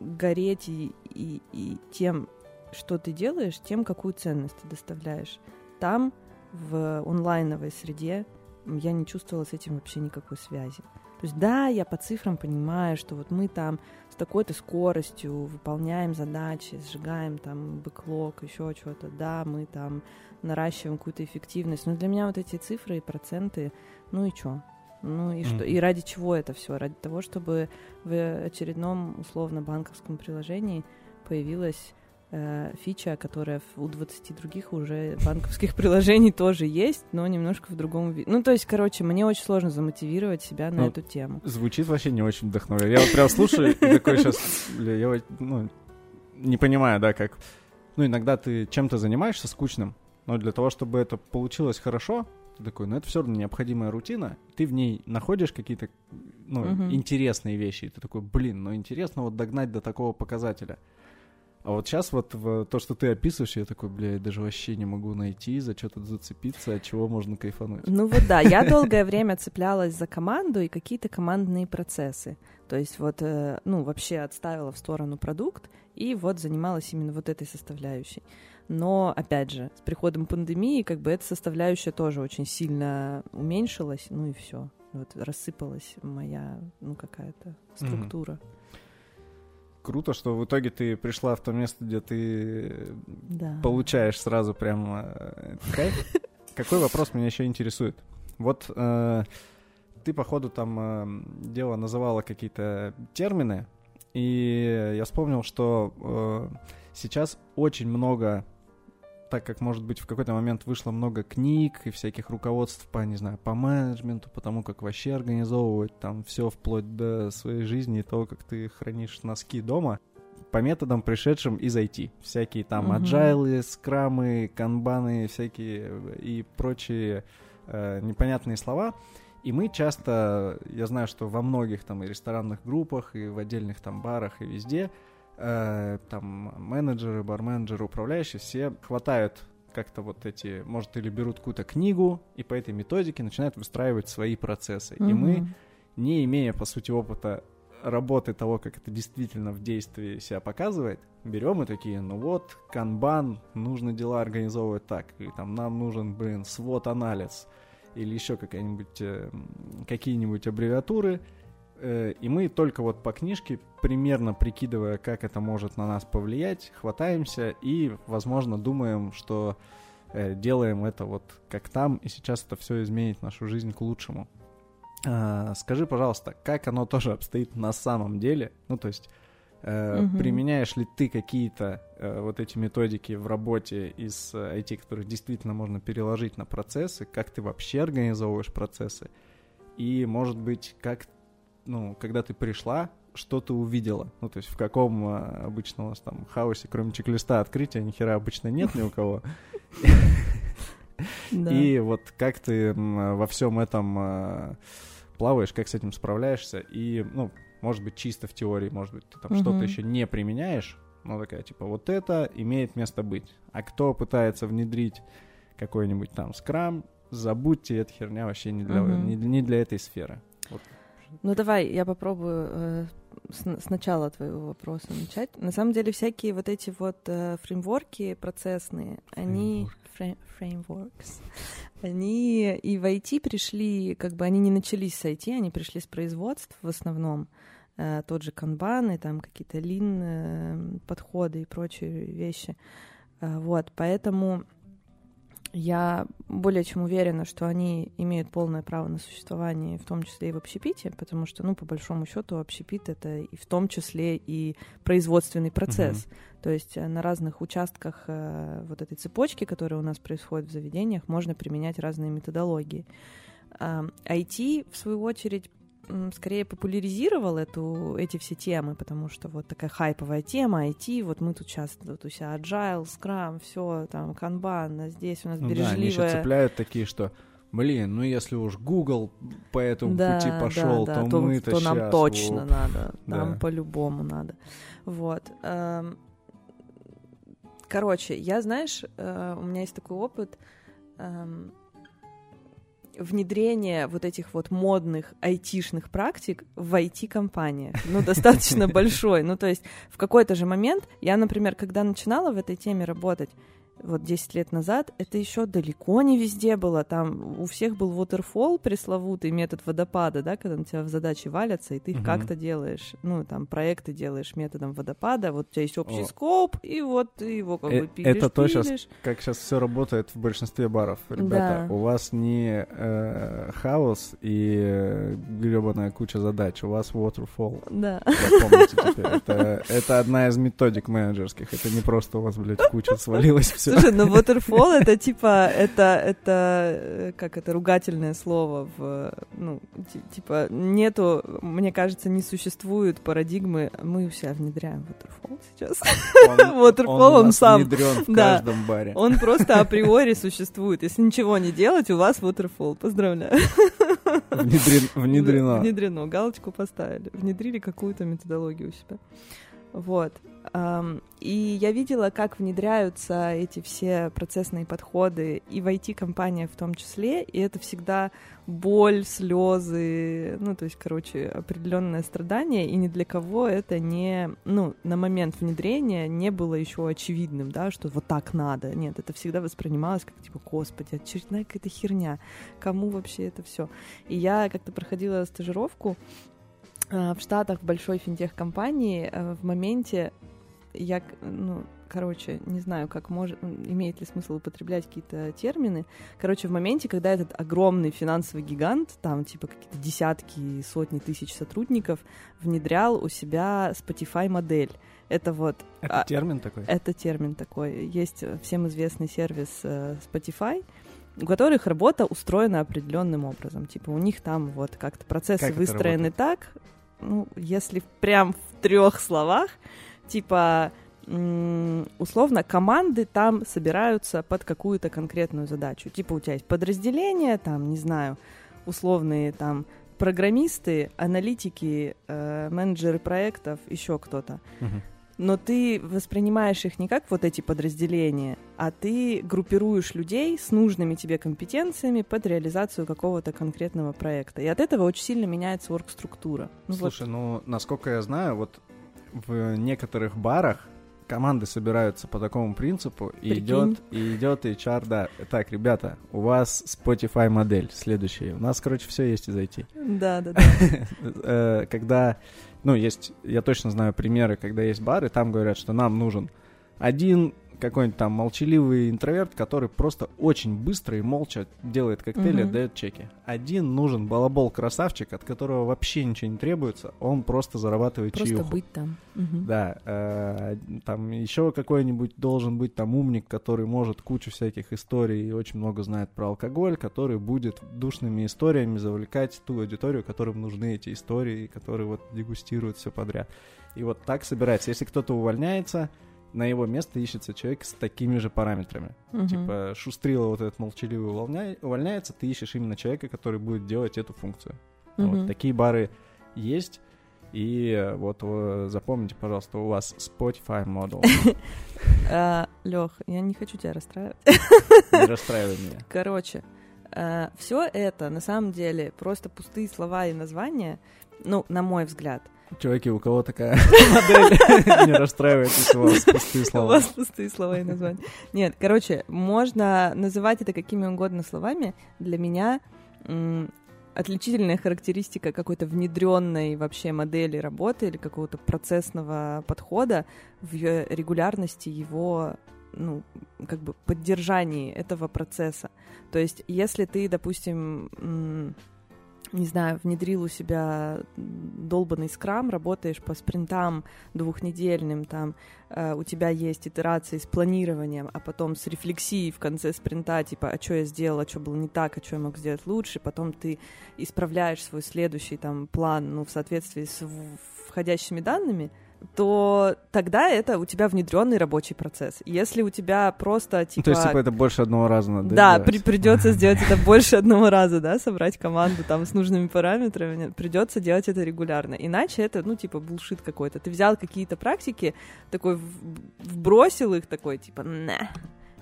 гореть и, и, и тем, что ты делаешь, тем, какую ценность ты доставляешь. Там, в онлайновой среде, я не чувствовала с этим вообще никакой связи. То есть да, я по цифрам понимаю, что вот мы там с такой-то скоростью выполняем задачи, сжигаем там бэклог, еще что-то, да, мы там наращиваем какую-то эффективность, но для меня вот эти цифры и проценты, ну и что? Ну и что? Мгм. И ради чего это все? Ради того, чтобы в очередном условно банковском приложении появилась э, фича, которая у 20 других уже банковских приложений тоже есть, но немножко в другом виде. Ну, то есть, короче, мне очень сложно замотивировать себя на Ну, эту тему. Звучит вообще не очень вдохновляюще. Я вот прям слушаю и такой сейчас, бля, я ну, не понимаю, да, как... Ну, иногда ты чем-то занимаешься скучным, но для того, чтобы это получилось хорошо, ты такой, ну, это все равно необходимая рутина, ты в ней находишь какие-то, ну, Мгм. интересные вещи, и ты такой, блин, ну, интересно вот догнать до такого показателя. А вот сейчас вот в то, что ты описываешь, я такой, бля, я даже вообще не могу найти, за что тут зацепиться, от чего можно кайфануть. Ну вот да, я долгое время цеплялась за команду и какие-то командные процессы. То есть вот, э, ну, вообще отставила в сторону продукт и вот занималась именно вот этой составляющей. Но, опять же, с приходом пандемии как бы эта составляющая тоже очень сильно уменьшилась, ну и все. Вот рассыпалась моя, ну, какая-то структура. Круто, что в итоге ты пришла в то место, где ты Да. получаешь сразу прям э, кайф. Какой вопрос меня еще интересует? Вот э, ты, походу, там э, дело называла какие-то термины, и я вспомнил, что э, сейчас очень много, так как, может быть, в какой-то момент вышло много книг и всяких руководств по, не знаю, по менеджменту, по тому, как вообще организовывать там все вплоть до своей жизни и того, как ты хранишь носки дома, по методам, пришедшим из IT. Всякие там Мгм. аджайлы, скрамы, канбаны, всякие и прочие э, непонятные слова. И мы часто, я знаю, что во многих там и ресторанных группах, и в отдельных там барах, и везде, э, там менеджеры, барменджеры, управляющие, все хватают как-то вот эти, может, или берут какую-то книгу, и по этой методике начинают выстраивать свои процессы. И мы не имея, по сути, опыта работы того, как это действительно в действии себя показывает, берем и такие, ну вот, канбан, нужно дела организовывать так, или там нам нужен, блин, свод-анализ, или еще какая-нибудь, э, какие-нибудь аббревиатуры, и мы только вот по книжке, примерно прикидывая, как это может на нас повлиять, хватаемся и, возможно, думаем, что э, делаем это вот как там, и сейчас это все изменит нашу жизнь к лучшему. А, скажи, пожалуйста, как оно тоже обстоит на самом деле? Ну, то есть, э, угу. применяешь ли ты какие-то э, вот эти методики в работе из IT, которые действительно можно переложить на процессы? Как ты вообще организовываешь процессы? И, может быть, как, ну, когда ты пришла, что ты увидела? Ну, то есть в каком а, обычно у нас там хаосе, кроме чек-листа открытия, ни хера обычно нет ни у кого. И вот как ты во всем этом а, плаваешь, как с этим справляешься, и, ну, может быть, чисто в теории, может быть, ты там что-то еще не применяешь, но такая, типа, вот это имеет место быть. А кто пытается внедрить какой-нибудь там скрам, забудьте, эта херня вообще не для, не, не для этой сферы. Вот. Ну давай, я попробую э, с, с начала твоего вопроса начать. На самом деле всякие вот эти вот э, фреймворки процессные, они фреймворкс, они и в IT пришли, как бы они не начались с IT, они пришли с производств в основном. Э, тот же канбан и там какие-то лин э, подходы и прочие вещи. Э, вот, поэтому я более чем уверена, что они имеют полное право на существование, в том числе и в общепите, потому что, ну, по большому счету, общепит это и в том числе и производственный процесс. Uh-huh. То есть э, на разных участках э, вот этой цепочки, которая у нас происходит в заведениях, можно применять разные методологии. IT, в свою очередь, скорее популяризировал эту, эти все темы, потому что вот такая хайповая тема IT, вот мы тут сейчас вот у себя Agile, Scrum, все там, Kanban, а здесь у нас ну бережливая... Да, они еще цепляют такие, что Блин, ну если уж Google по этому да, пути пошел, да, да, то, то мы-то то нам точно оп. надо, нам да. по-любому надо. Вот. Эм, короче, я, знаешь, э, у меня есть такой опыт эм, внедрение вот этих вот модных айтишных практик в IT-компаниях, ну, достаточно большой. Ну, то есть в какой-то же момент, я, например, когда начинала в этой теме работать, вот 10 лет назад, это еще далеко не везде было. Там у всех был waterfall, пресловутый метод водопада, да, когда на тебя в задачи валятся, и ты их угу. как-то делаешь. Ну, там, проекты делаешь методом водопада, вот у тебя есть общий О. скоп, и вот ты его как э- бы пилишь, Это то сейчас, как сейчас все работает в большинстве баров. Ребята, да. у вас не э, хаос и гребаная куча задач, у вас waterfall. Да. Это, это одна из методик менеджерских. Это не просто у вас, блядь, куча свалилась все все. Слушай, ну waterfall это типа, это, это, э, как это, ругательное слово в, ну, типа, нету, мне кажется, не существует парадигмы, мы у себя внедряем waterfall сейчас. waterfall он, он сам. внедрен в да, каждом баре. Он просто априори существует. Если ничего не делать, у вас waterfall. Поздравляю. Внедрен, внедрено. Внедрено, галочку поставили. Внедрили какую-то методологию у себя. Вот. И я видела, как внедряются эти все процессные подходы и в IT-компаниях в том числе, и это всегда боль, слезы, ну, то есть, короче, определенное страдание, и ни для кого это не, ну, на момент внедрения не было еще очевидным, да, что вот так надо. Нет, это всегда воспринималось как, типа, господи, очередная какая-то херня, кому вообще это все? И я как-то проходила стажировку, в Штатах в большой финтех-компании э, в моменте я, ну, короче, не знаю, как может, имеет ли смысл употреблять какие-то термины. Короче, в моменте, когда этот огромный финансовый гигант, там типа какие-то десятки, сотни тысяч сотрудников, внедрял у себя Spotify модель. Это вот... Это а, термин такой? Это термин такой. Есть всем известный сервис э, Spotify, у которых работа устроена определенным образом. Типа у них там вот как-то процессы как выстроены так, ну, если прям в трех словах, типа условно команды там собираются под какую-то конкретную задачу. Типа у тебя есть подразделение, там, не знаю, условные там программисты, аналитики, э, менеджеры проектов, еще кто-то. Uh-huh но ты воспринимаешь их не как вот эти подразделения, а ты группируешь людей с нужными тебе компетенциями под реализацию какого-то конкретного проекта. И от этого очень сильно меняется орг-структура. Ну, Слушай, вот. ну, насколько я знаю, вот в некоторых барах команды собираются по такому принципу, и идет, и идет HR, да. Так, ребята, у вас Spotify модель следующая. У нас, короче, все есть из IT. Да, да, да. Э, когда ну, есть, я точно знаю примеры, когда есть бары, там говорят, что нам нужен один какой-нибудь там молчаливый интроверт, который просто очень быстро и молча делает коктейли, Мгм. отдает чеки. Один нужен балабол-красавчик, от которого вообще ничего не требуется, он просто зарабатывает Просто чаевуху. быть там. Мгм. Да, э, там еще какой-нибудь должен быть там умник, который может кучу всяких историй и очень много знает про алкоголь, который будет душными историями завлекать ту аудиторию, которым нужны эти истории, которые вот дегустируют все подряд. И вот так собирается. Если кто-то увольняется, на его место ищется человек с такими же параметрами. Мгм. Типа Шустрила вот этот молчаливый увольня- увольняется, ты ищешь именно человека, который будет делать эту функцию. Вот Мгм. такие бары есть. И э, вот э, запомните, пожалуйста, у вас Spotify модул. Лех, я не хочу тебя расстраивать. Не расстраивай меня. Короче, все это на самом деле просто пустые слова и названия, ну, на мой взгляд. Чуваки, у кого такая модель? Не расстраивайтесь, у вас пустые У слова. вас пустые слова и названия. Нет, короче, можно называть это какими угодно словами. Для меня отличительная характеристика какой-то внедренной вообще модели работы или какого-то процессного подхода в регулярности его ну, как бы поддержании этого процесса. То есть, если ты, допустим, не знаю, внедрил у себя долбанный скрам, работаешь по спринтам двухнедельным, там э, у тебя есть итерации с планированием, а потом с рефлексией в конце спринта, типа, а что я сделал, а что было не так, а что я мог сделать лучше, потом ты исправляешь свой следующий там план, ну, в соответствии с входящими данными, то тогда это у тебя внедренный рабочий процесс. Если у тебя просто типа То есть, типа, это больше одного раза надо да, делать? при- придется сделать это больше одного раза, да, собрать команду там с нужными параметрами. Придется делать это регулярно. Иначе это, ну, типа, булшит какой-то. Ты взял какие-то практики, такой вбросил их, такой, типа, на.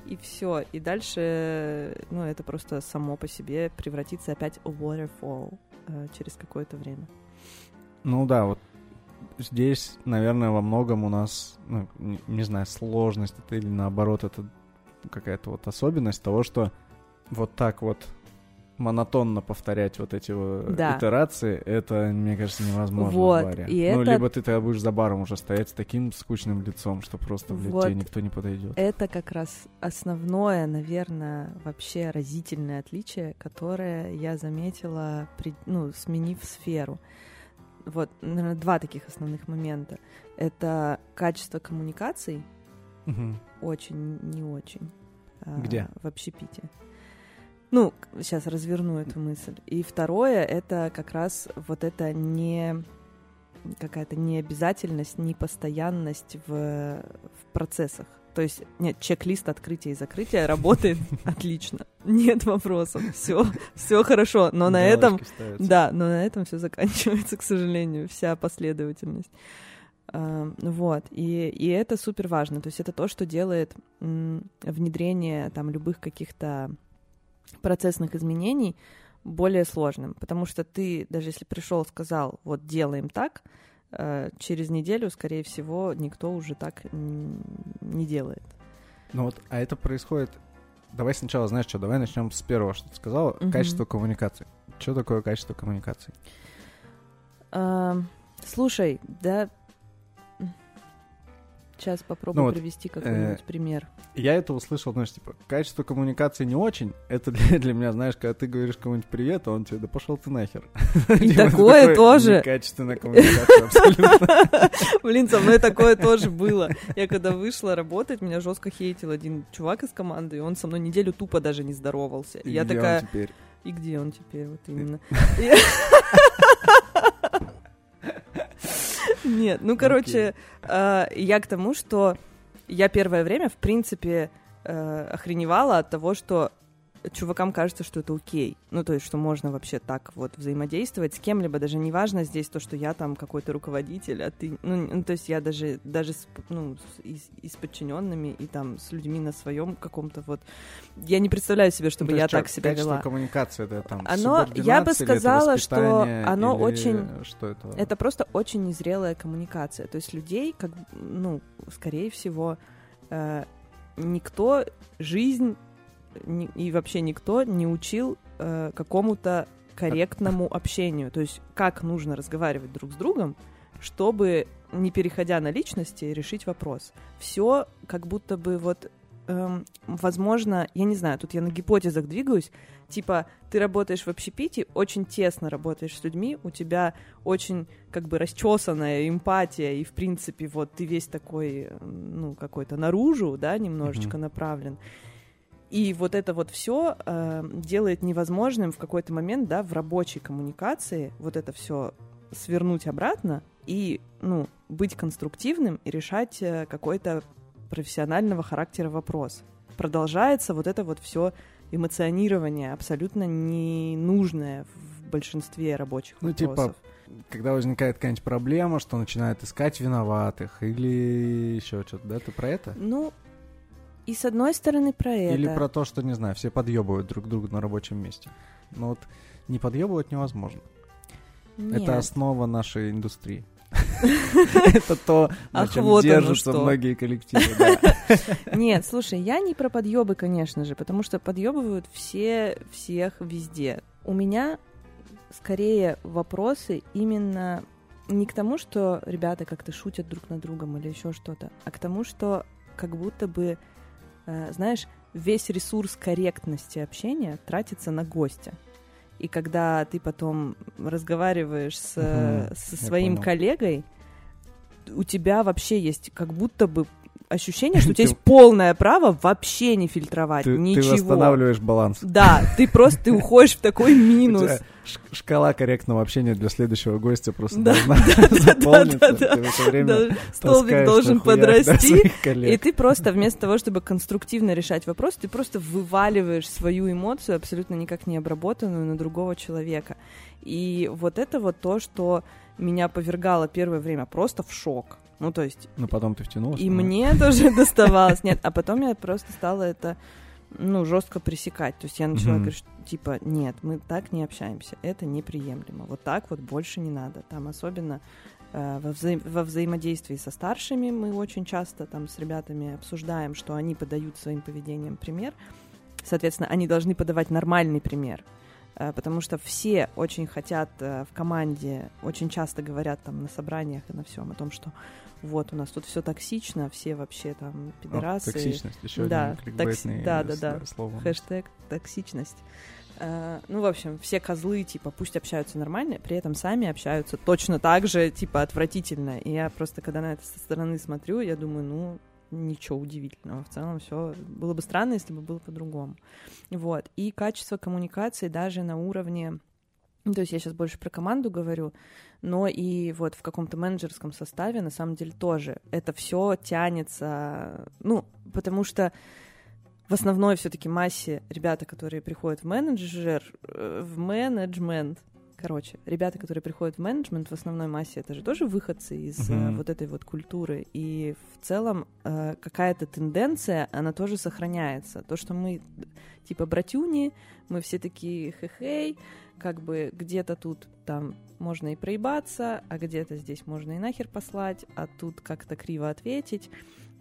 И все. И дальше, ну, это просто само по себе превратится опять в waterfall э, через какое-то время. Ну да, вот здесь, наверное, во многом у нас, ну, не, не знаю, сложность это или наоборот, это какая-то вот особенность того, что вот так вот монотонно повторять вот эти вот Да. итерации, это, мне кажется, невозможно Вот, в баре. и ну, это- либо ты тогда будешь за баром уже стоять с таким скучным лицом, что просто, блядь, Вот. тебе никто не подойдет. Это как раз основное, наверное, вообще разительное отличие, которое я заметила, при, ну, сменив сферу. Вот, наверное, два таких основных момента. Это качество коммуникаций Мгм. очень, не очень. а, Где? В общепите. Ну, сейчас разверну эту мысль. И второе, это как раз вот это не какая-то необязательность, непостоянность в, в процессах. То есть, нет, чек-лист открытия и закрытия работает отлично. Нет вопросов. Все, все хорошо. Но на этом да, но на этом все заканчивается, к сожалению, вся последовательность. Вот, и, и это супер важно. То есть это то, что делает внедрение там любых каких-то процессных изменений более сложным. Потому что ты, даже если пришел, сказал, вот делаем так, через неделю, скорее всего, никто уже так не делает. Ну вот, а это происходит... Давай сначала, знаешь что, давай начнем с первого, что ты сказала. Мгм. Качество коммуникации. Что такое качество коммуникации? А, Слушай, да... Сейчас попробую Ну вот, привести какой-нибудь э, пример. Я это услышал, знаешь, типа, качество коммуникации не очень. Это для, для меня, знаешь, когда ты говоришь кому-нибудь привет, а он тебе, да пошел ты нахер. И Типа, такое тоже. Некачественная коммуникация абсолютно. Блин, со мной такое тоже было. Я когда вышла работать, меня жестко хейтил один чувак из команды, и он со мной неделю тупо даже не здоровался. И я такая, и где он теперь, вот именно. Нет, ну, короче, э, я к тому, что я первое время, в принципе, э, охреневала от того, что чувакам кажется, что это окей. Ну, то есть, что можно вообще так вот взаимодействовать с кем-либо, даже не важно здесь то, что я там какой-то руководитель, а ты... Ну, ну, то есть я даже, даже с, ну, с, и, и с подчиненными, и там с людьми на своем каком-то вот... Я не представляю себе, чтобы Ну, я так себя вела. коммуникации это там Оно- я бы сказала, что оно очень- Что это? Это просто очень незрелая коммуникация. То есть людей, как, ну, скорее всего, э, никто жизнь ни- и вообще никто не учил э, какому-то корректному общению. То есть как нужно разговаривать друг с другом, чтобы, не переходя на личности, решить вопрос. Все как будто бы вот эм, возможно, я не знаю, тут я на гипотезах двигаюсь, типа ты работаешь в общепите, очень тесно работаешь с людьми, у тебя очень как бы расчесанная эмпатия, и в принципе вот ты весь такой, ну, какой-то наружу, да, немножечко mm-hmm. направлен. И вот это вот все э, делает невозможным в какой-то момент, да, в рабочей коммуникации вот это все свернуть обратно и, ну, быть конструктивным и решать э, какой-то профессионального характера вопрос. Продолжается вот это вот все эмоционирование, абсолютно ненужное в большинстве рабочих ну, типа, вопросов. типа, когда возникает какая-нибудь проблема, что начинают искать виноватых или еще что-то, да? Ты про это? Ну, и с одной стороны про это. Или про то, что, не знаю, все подъебывают друг друга на рабочем месте. Но вот не подъебывать невозможно. Нет. Это основа нашей индустрии. Это то, на чем держатся многие коллективы. Нет, слушай, я не про подъебы, конечно же, потому что подъебывают все всех везде. У меня скорее вопросы именно не к тому, что ребята как-то шутят друг над другом или еще что-то, а к тому, что как будто бы, знаешь, весь ресурс корректности общения тратится на гостя. И когда ты потом разговариваешь с, угу, со своим коллегой, у тебя вообще есть как будто бы ощущение, что у тебя есть полное право вообще не фильтровать ты, ничего. Ты восстанавливаешь баланс. Да, ты просто ты уходишь в такой минус. Шкала корректного общения для следующего гостя просто должна заполниться. Ты Столбик должен подрасти, и ты просто вместо того, чтобы конструктивно решать вопрос, ты просто вываливаешь свою эмоцию, абсолютно никак не обработанную, на другого человека. И вот это вот то, что меня повергало первое время просто в шок. Ну, то есть... Ну, потом ты втянулась. И мне тоже доставалось. Нет, а потом я просто стала это, ну, жестко пресекать. То есть я начала говорить, типа, нет, мы так не общаемся, это неприемлемо. Вот так вот больше не надо. Там особенно э, во, вза во взаимодействии со старшими мы очень часто там с ребятами обсуждаем, что они подают своим поведением пример. Соответственно, они должны подавать нормальный пример. Э, потому что все очень хотят э, в команде, очень часто говорят там на собраниях и на всем о том, что вот у нас тут все токсично, все вообще там пидорасы. О, токсичность, еще да, один токси... да, да, да, слово. Хэштег токсичность. Ну, в общем, все козлы, типа, пусть общаются нормально, при этом сами общаются точно так же, типа, отвратительно. И я просто, когда на это со стороны смотрю, я думаю, ну, ничего удивительного. В целом все было бы странно, если бы было по-другому. Вот. И качество коммуникации даже на уровне то есть я сейчас больше про команду говорю, но и вот в каком-то менеджерском составе на самом деле тоже это все тянется, ну, потому что в основной все-таки массе ребята, которые приходят в менеджер, э, в менеджмент, Короче, ребята, которые приходят в менеджмент, в основной массе это же тоже выходцы из uh-huh. вот этой вот культуры. И в целом э, какая-то тенденция, она тоже сохраняется. То, что мы типа братюни, мы все такие хе-хей, как бы где-то тут там можно и проебаться, а где-то здесь можно и нахер послать, а тут как-то криво ответить.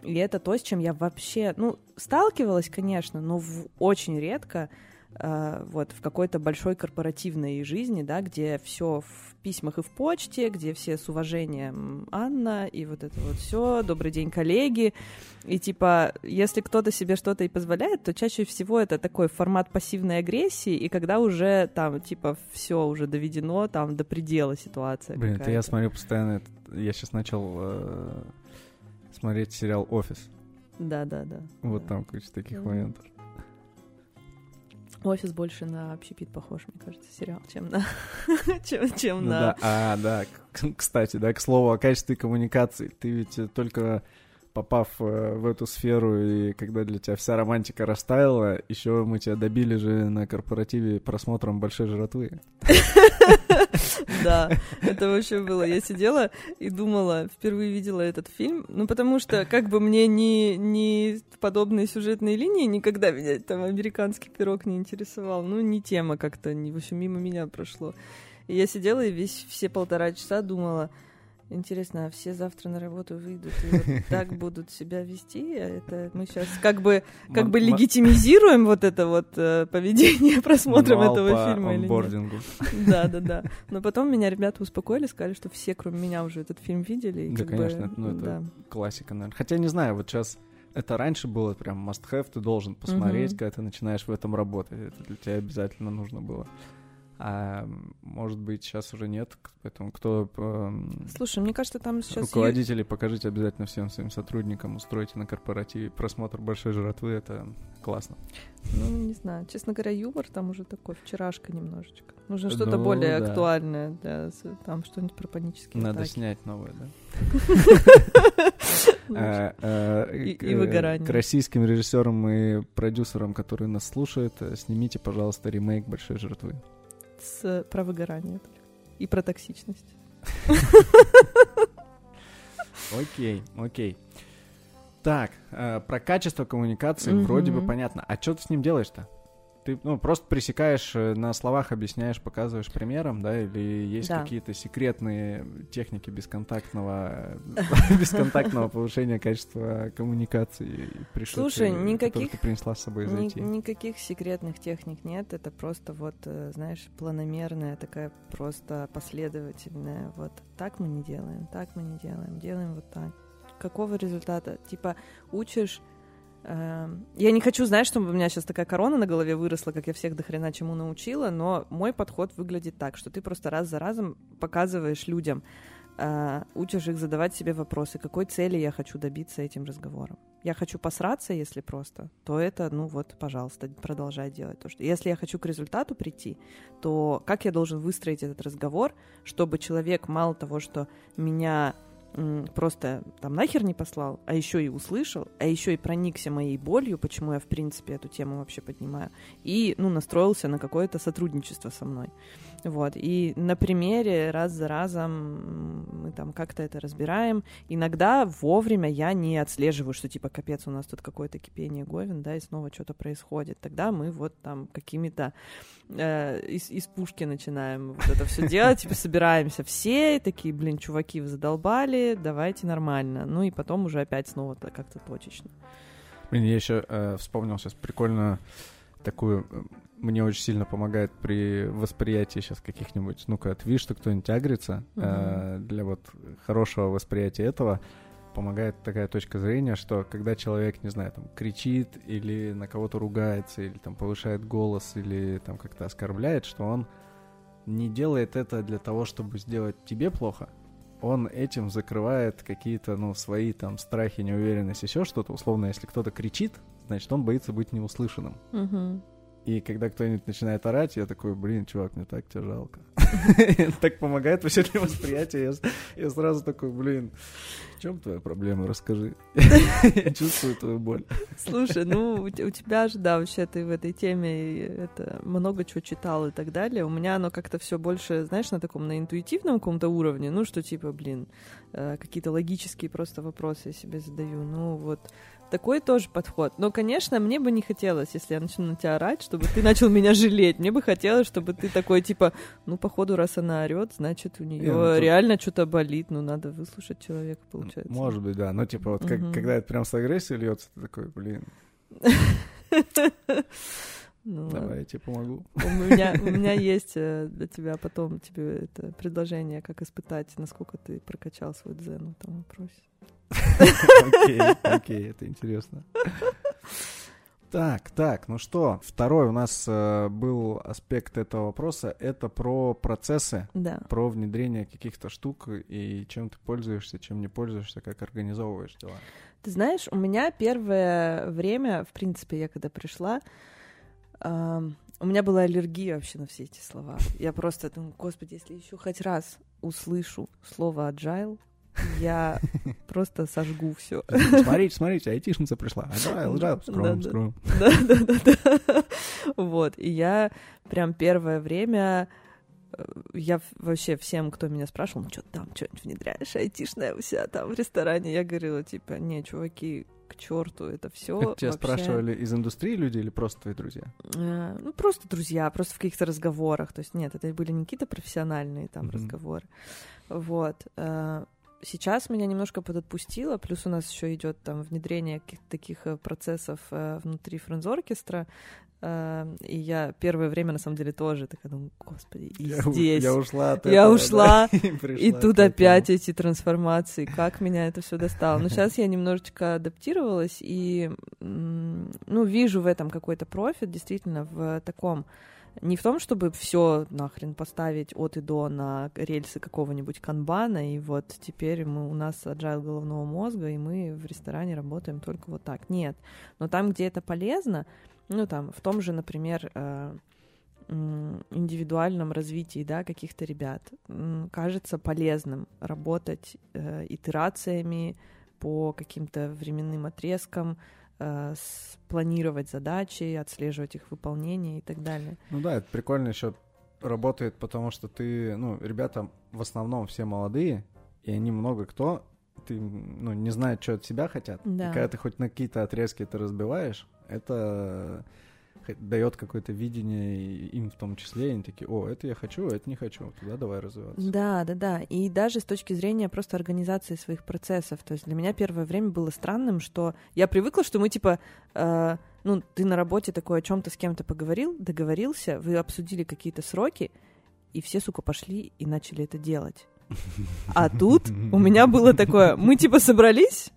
И это то, с чем я вообще, ну, сталкивалась, конечно, но в, очень редко вот в какой-то большой корпоративной жизни, да, где все в письмах и в почте, где все с уважением Анна и вот это вот все, добрый день, коллеги, и типа, если кто-то себе что-то и позволяет, то чаще всего это такой формат пассивной агрессии, и когда уже там типа все уже доведено там до предела ситуация. Блин, это я смотрю постоянно, я сейчас начал э, смотреть сериал Офис. Да, да, да. Вот да. там куча таких mm-hmm. моментов. Офис больше на общепит похож, мне кажется, сериал, чем на... чем, чем ну, на... Да, а, да, кстати, да, к слову о качестве коммуникации. Ты ведь только попав э, в эту сферу, и когда для тебя вся романтика растаяла, еще мы тебя добили же на корпоративе просмотром большой жратвы. Да, это вообще было. Я сидела и думала, впервые видела этот фильм, ну потому что как бы мне не, не подобные сюжетные линии никогда меня там американский пирог не интересовал, ну не тема как-то, в общем, мимо меня прошло. Я сидела и весь все полтора часа думала, Интересно, а все завтра на работу выйдут и вот так будут себя вести? Это мы сейчас как бы как бы легитимизируем вот это вот э, поведение просмотром этого фильма или нет? Да, да, да. Но потом меня ребята успокоили, сказали, что все, кроме меня, уже этот фильм видели. и Да, как бы, конечно, ну, это да. Классика, наверное. Хотя не знаю, вот сейчас это раньше было прям must-have, ты должен посмотреть, когда ты начинаешь в этом работать. Это для тебя обязательно нужно было. А может быть, сейчас уже нет, поэтому кто эм, Слушай, мне кажется, там сейчас... руководители, покажите обязательно всем своим сотрудникам, устройте на корпоративе просмотр большой жратвы, это классно. Ну, не знаю. Честно говоря, юмор там уже такой, вчерашка немножечко. Нужно что-то Ну, более да. актуальное, для там что-нибудь про панические Надо атаки. снять новое, да? А, а, И- и выгорание. К российским режиссерам и продюсерам, которые нас слушают, э, снимите, пожалуйста, ремейк «Большой жертвы». С, про выгорание. И про токсичность. Окей, окей. Так, э, про качество коммуникации вроде бы понятно. А что ты с ним делаешь-то? Ты ну, просто пресекаешь, э, на словах объясняешь, показываешь примером, да, или есть Да. какие-то секретные техники бесконтактного, бесконтактного повышения качества коммуникации, Слушай, которые никаких- ты принесла с собой из никаких секретных техник нет, это просто вот, э, знаешь, планомерная такая просто последовательная. Вот так мы не делаем, так мы не делаем, делаем вот так. Какого результата? Типа учишь Я не хочу, знаешь, чтобы у меня сейчас такая корона на голове выросла, как я всех до хрена чему научила, но мой подход выглядит так, что ты просто раз за разом показываешь людям, э, учишь их задавать себе вопросы, какой цели я хочу добиться этим разговором. Я хочу посраться, если просто, то это, ну вот, пожалуйста, продолжай делать то, что... Если я хочу к результату прийти, то как я должен выстроить этот разговор, чтобы человек мало того, что меня просто там нахер не послал, а еще и услышал, а еще и проникся моей болью, почему я, в принципе, эту тему вообще поднимаю, и, ну, настроился на какое-то сотрудничество со мной. Вот, и на примере раз за разом мы там как-то это разбираем. Иногда вовремя я не отслеживаю, что типа капец, у нас тут какое-то кипение говен, да, и снова что-то происходит. Тогда мы вот там какими-то э, из, из пушки начинаем вот это все делать, типа собираемся все, такие, блин, чуваки, вы задолбали, давайте нормально. Ну и потом уже опять снова как-то точечно. Блин, я еще э, вспомнил сейчас прикольную такую... Мне очень сильно помогает при восприятии сейчас каких-нибудь... Ну-ка, видишь, что кто-нибудь агрится. э, для вот хорошего восприятия этого помогает такая точка зрения, что когда человек, не знаю, там, кричит или на кого-то ругается, или там повышает голос, или там как-то оскорбляет, что он не делает это для того, чтобы сделать тебе плохо, он этим закрывает какие-то, ну, свои там страхи, неуверенность, еще что-то. Условно, если кто-то кричит, значит, он боится быть неуслышанным. И когда кто-нибудь начинает орать, я такой, блин, чувак, мне так тебя жалко. Так помогает вообще для восприятия. Я сразу такой, блин, в чем твоя проблема, расскажи. Я чувствую твою боль. Слушай, ну у те- у тебя же, да, вообще ты в этой теме это много чего читал и так далее. У меня оно как-то все больше, знаешь, на таком на интуитивном каком-то уровне. Ну, что типа, блин, э, какие-то логические просто вопросы я себе задаю. Ну, вот такой тоже подход. Но, конечно, мне бы не хотелось, если я начну на тебя орать, чтобы ты начал меня жалеть. Мне бы хотелось, чтобы ты такой, типа, ну, походу, раз она орет, значит, у нее Не, ну, тут- реально что-то болит. Ну, надо выслушать человека, получается. Может быть, да. Но типа вот как- когда это прям с агрессией льется, ты такой, блин, Ну, ладно. давай я тебе помогу. У меня, у меня есть э, для тебя потом тебе это предложение, как испытать, насколько ты прокачал свой дзен в этом вопросе. Окей, окей, это интересно. Так, так, ну что, второй у нас э, был аспект этого вопроса, это про процессы, Да. про внедрение каких-то штук и чем ты пользуешься, чем не пользуешься, как организовываешь дела. Ты знаешь, у меня первое время, в принципе, я когда пришла, ам, у меня была аллергия вообще на все эти слова. Я просто думаю, господи, если еще хоть раз услышу слово agile, я просто сожгу все. Смотрите, смотрите, айтишница пришла. Agile, agile, Да, скром, да. скром. Да, да, да, да. Вот. И я прям первое время э, я вообще всем, кто меня спрашивал, ну что там что-нибудь внедряешь, айтишная у себя там в ресторане, я говорила, типа, не, чуваки, к черту это все. Это тебя спрашивали из индустрии люди или просто твои друзья? Ну, просто друзья, просто в каких-то разговорах. То есть, нет, это были не какие-то профессиональные там Мгм. разговоры. Вот. э, сейчас меня немножко подотпустило, плюс у нас еще идет там внедрение каких-то таких э, процессов э, внутри френдз-оркестра, э, и я первое время, на самом деле, тоже такая думаю, господи, и Я, здесь... я ушла от Я этого, ушла, да, И пришла тут опять эти трансформации, как меня это все достало. Но сейчас я немножечко адаптировалась и, ну, вижу в этом какой-то профит, действительно, в таком не в том, чтобы все нахрен поставить от и до на рельсы какого-нибудь канбана, и вот теперь мы, у нас agile головного мозга, и мы в ресторане работаем только вот так. Нет. Но там, где это полезно, ну, там, в том же, например, э, индивидуальном развитии, да, каких-то ребят, кажется полезным работать э, итерациями по каким-то временным отрезкам, планировать задачи, отслеживать их выполнение и так далее. Ну да, это прикольно еще работает, потому что ты, ну, ребята в основном все молодые, и они много кто, ты, ну, не знают, что от себя хотят. Да. И когда ты хоть на какие-то отрезки это разбиваешь, это дает какое-то видение им в том числе, и они такие, о, это я хочу, а это не хочу, туда давай развиваться. Да, да, да. И даже с точки зрения просто организации своих процессов. То есть для меня первое время было странным, что я привыкла, что мы типа, э, ну, ты на работе такой о чем-то с кем-то поговорил, договорился, вы обсудили какие-то сроки, и все, сука, пошли и начали это делать. А тут у меня было такое, мы типа собрались,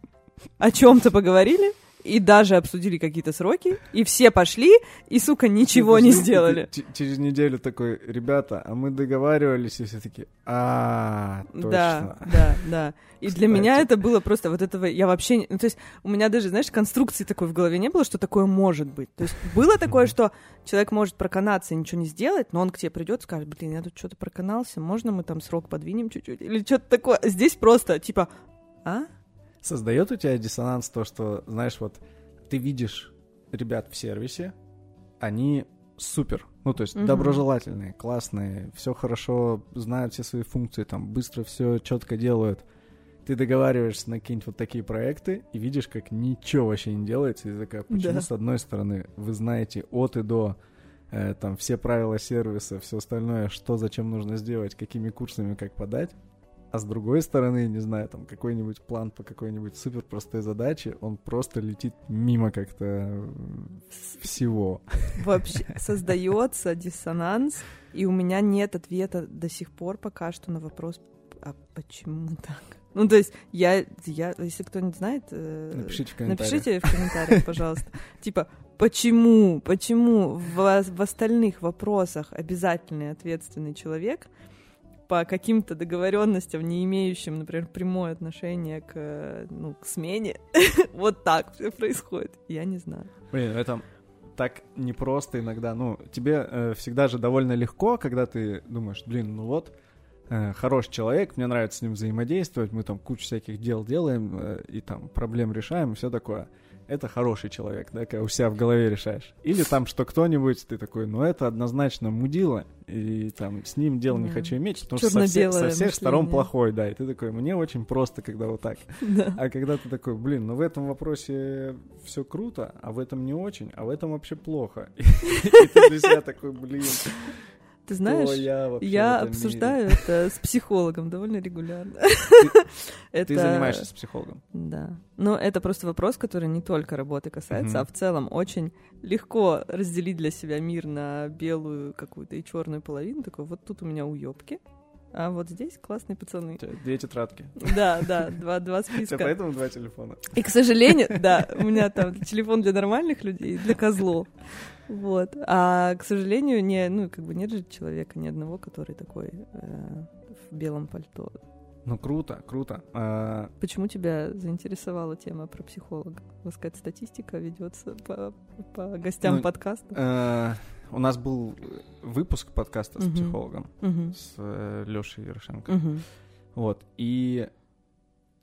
о чем-то поговорили, и даже обсудили какие-то сроки, и все пошли, и, сука, ничего не сделали. Через неделю такой, ребята, а мы договаривались, и все таки а, точно. Да, да, да. И для меня это было просто вот этого, я вообще, ну, то есть у меня даже, знаешь, конструкции такой в голове не было, что такое может быть. То есть было такое, что человек может проканаться и ничего не сделать, но он к тебе придет и скажет, блин, я тут что-то проканался, можно мы там срок подвинем чуть-чуть? Или что-то такое. Здесь просто, типа, а? Создает у тебя диссонанс то, что, знаешь, вот ты видишь ребят в сервисе, они супер, ну то есть Мгм. доброжелательные, классные, все хорошо, знают все свои функции, там быстро все четко делают. Ты договариваешься на какие-нибудь вот такие проекты и видишь, как ничего вообще не делается, и такая, почему Да. с одной стороны вы знаете от и до э, там все правила сервиса, все остальное, что зачем нужно сделать, какими курсами как подать, а с другой стороны, не знаю, там какой-нибудь план по какой-нибудь супер простой задаче, он просто летит мимо как-то э, всего. Вообще создается диссонанс, и у меня нет ответа до сих пор пока что на вопрос, а почему так? Ну, то есть я, я если кто не знает, э, Напишите в комментариях. Напишите в комментариях, пожалуйста. Типа, почему, почему в, в остальных вопросах обязательный ответственный человек по каким-то договоренностям, не имеющим, например, прямое отношение к, э, ну, к смене, вот так все происходит. Я не знаю. Блин, это так непросто иногда. Ну, тебе э, всегда же довольно легко, когда ты думаешь, блин, ну вот, э, хороший человек, мне нравится с ним взаимодействовать, мы там кучу всяких дел делаем э, и там проблем решаем и все такое. Это хороший человек, да, когда у себя в голове решаешь. Или там, что кто-нибудь, ты такой, ну это однозначно мудила, и там с ним дел не Да. хочу иметь, потому что со, всех- со всех сторон плохой, да, и ты такой, мне очень просто, когда вот так. Да. А когда ты такой, блин, ну в этом вопросе все круто, а в этом не очень, а в этом вообще плохо. И ты для себя такой, блин, Ты знаешь, я я обсуждаю мире? это с психологом довольно регулярно. Ты Это- занимаешься с психологом. Да. Но это просто вопрос, который не только работы касается, а в целом очень легко разделить для себя мир на белую какую-то и черную половину. Такой, вот тут у меня уёбки, а вот здесь классные пацаны. Две тетрадки. Да, да, два, два У тебя списка. поэтому два телефона. И, к сожалению, да, у меня там телефон для нормальных людей, для козлов. Вот. А, к сожалению, не, ну, как бы нет же человека ни одного, который такой э, в белом пальто. Ну круто, круто. А, Почему тебя заинтересовала тема про психолога? У вас какая-то статистика ведется по, по гостям Ну, подкаста? э, У нас был выпуск подкаста с психологом, с Лешей Ярошенко. Мгм. Вот. И,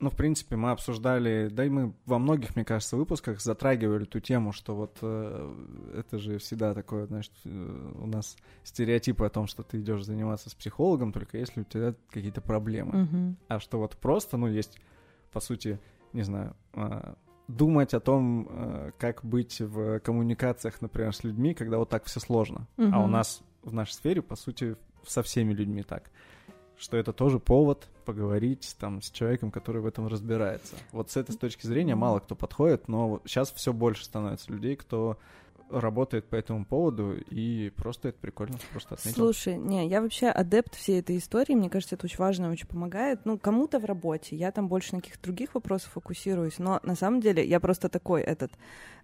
ну, в принципе, мы обсуждали, да и мы во многих, мне кажется, выпусках затрагивали ту тему, что вот э, это же всегда такое, знаешь, э, у нас стереотипы о том, что ты идешь заниматься с психологом, только если у тебя какие-то проблемы. А что вот просто, ну, есть, по сути, не знаю, а, думать о том, э, как быть в коммуникациях, например, с людьми, когда вот так все сложно. А у нас в нашей сфере, по сути, со всеми людьми так. что это тоже повод поговорить там с человеком, который в этом разбирается. Вот с этой с точки зрения мало кто подходит, но сейчас все больше становится людей, кто работает по этому поводу, и просто это прикольно, просто отметил. Слушай, не, я вообще адепт всей этой истории, мне кажется, это очень важно, очень помогает. Ну, кому-то в работе, я там больше на каких-то других вопросах фокусируюсь, но на самом деле я просто такой этот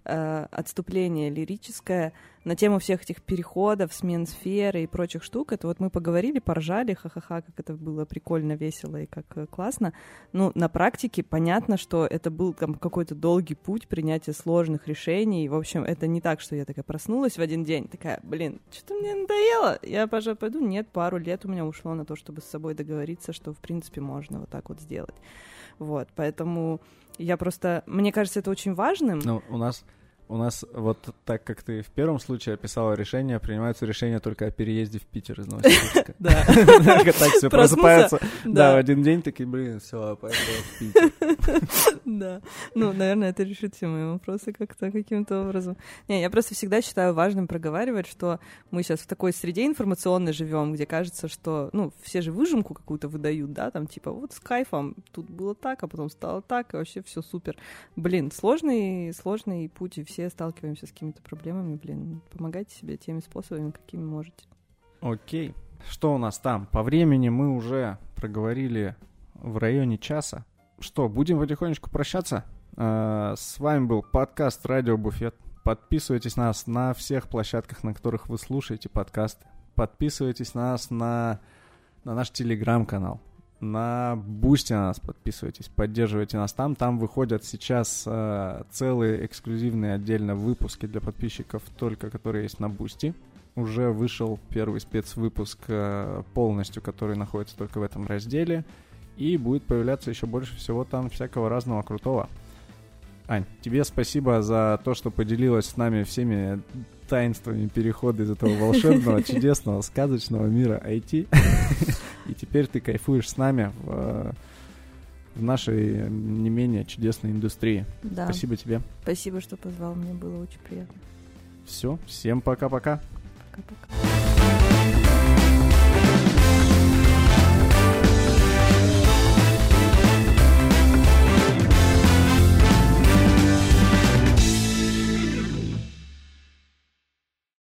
э, отступление лирическое на тему всех этих переходов, смен сферы и прочих штук. Это вот мы поговорили, поржали, ха-ха-ха, как это было прикольно, весело и как э, классно. Ну, на практике понятно, что это был там какой-то долгий путь принятия сложных решений. В общем, это не так, что я такая проснулась в один день, такая, блин, что-то мне надоело, я, пожалуй, пойду. Нет, пару лет у меня ушло на то, чтобы с собой договориться, что, в принципе, можно вот так вот сделать. Вот, поэтому я просто... Мне кажется, это очень важным. Ну, у нас у нас вот так, как ты в первом случае описала решение, принимаются решения только о переезде в Питер из Новосибирска. Да. Так все просыпаются. Да, в один день такие, блин, все, поехали в Питер. Да. Ну, наверное, это решит все мои вопросы как-то, каким-то образом. Не, я просто всегда считаю важным проговаривать, что мы сейчас в такой среде информационной живем, где кажется, что, ну, все же выжимку какую-то выдают, да, там типа вот с кайфом тут было так, а потом стало так, и вообще все супер. Блин, сложный, сложный путь, и все сталкиваемся с какими-то проблемами, блин, помогайте себе теми способами, какими можете. Окей. Что у нас там? По времени мы уже проговорили в районе часа. Что, будем потихонечку прощаться? Э, с вами был подкаст «Радио Буфет». Подписывайтесь на нас на всех площадках, на которых вы слушаете подкасты. Подписывайтесь на нас на, на наш телеграм-канал. На Бусти на нас подписывайтесь, поддерживайте нас там. Там выходят сейчас э, целые эксклюзивные отдельно выпуски для подписчиков, только которые есть на Бусти. Уже вышел первый спецвыпуск э, полностью, который находится только в этом разделе. И будет появляться еще больше всего там всякого разного крутого. Ань, тебе спасибо за то, что поделилась с нами всеми таинствами перехода из этого волшебного, чудесного, сказочного мира IT. И теперь ты кайфуешь с нами в, в нашей не менее чудесной индустрии. Да. Спасибо тебе. Спасибо, что позвал, мне было очень приятно. Все, всем пока-пока. Пока-пока.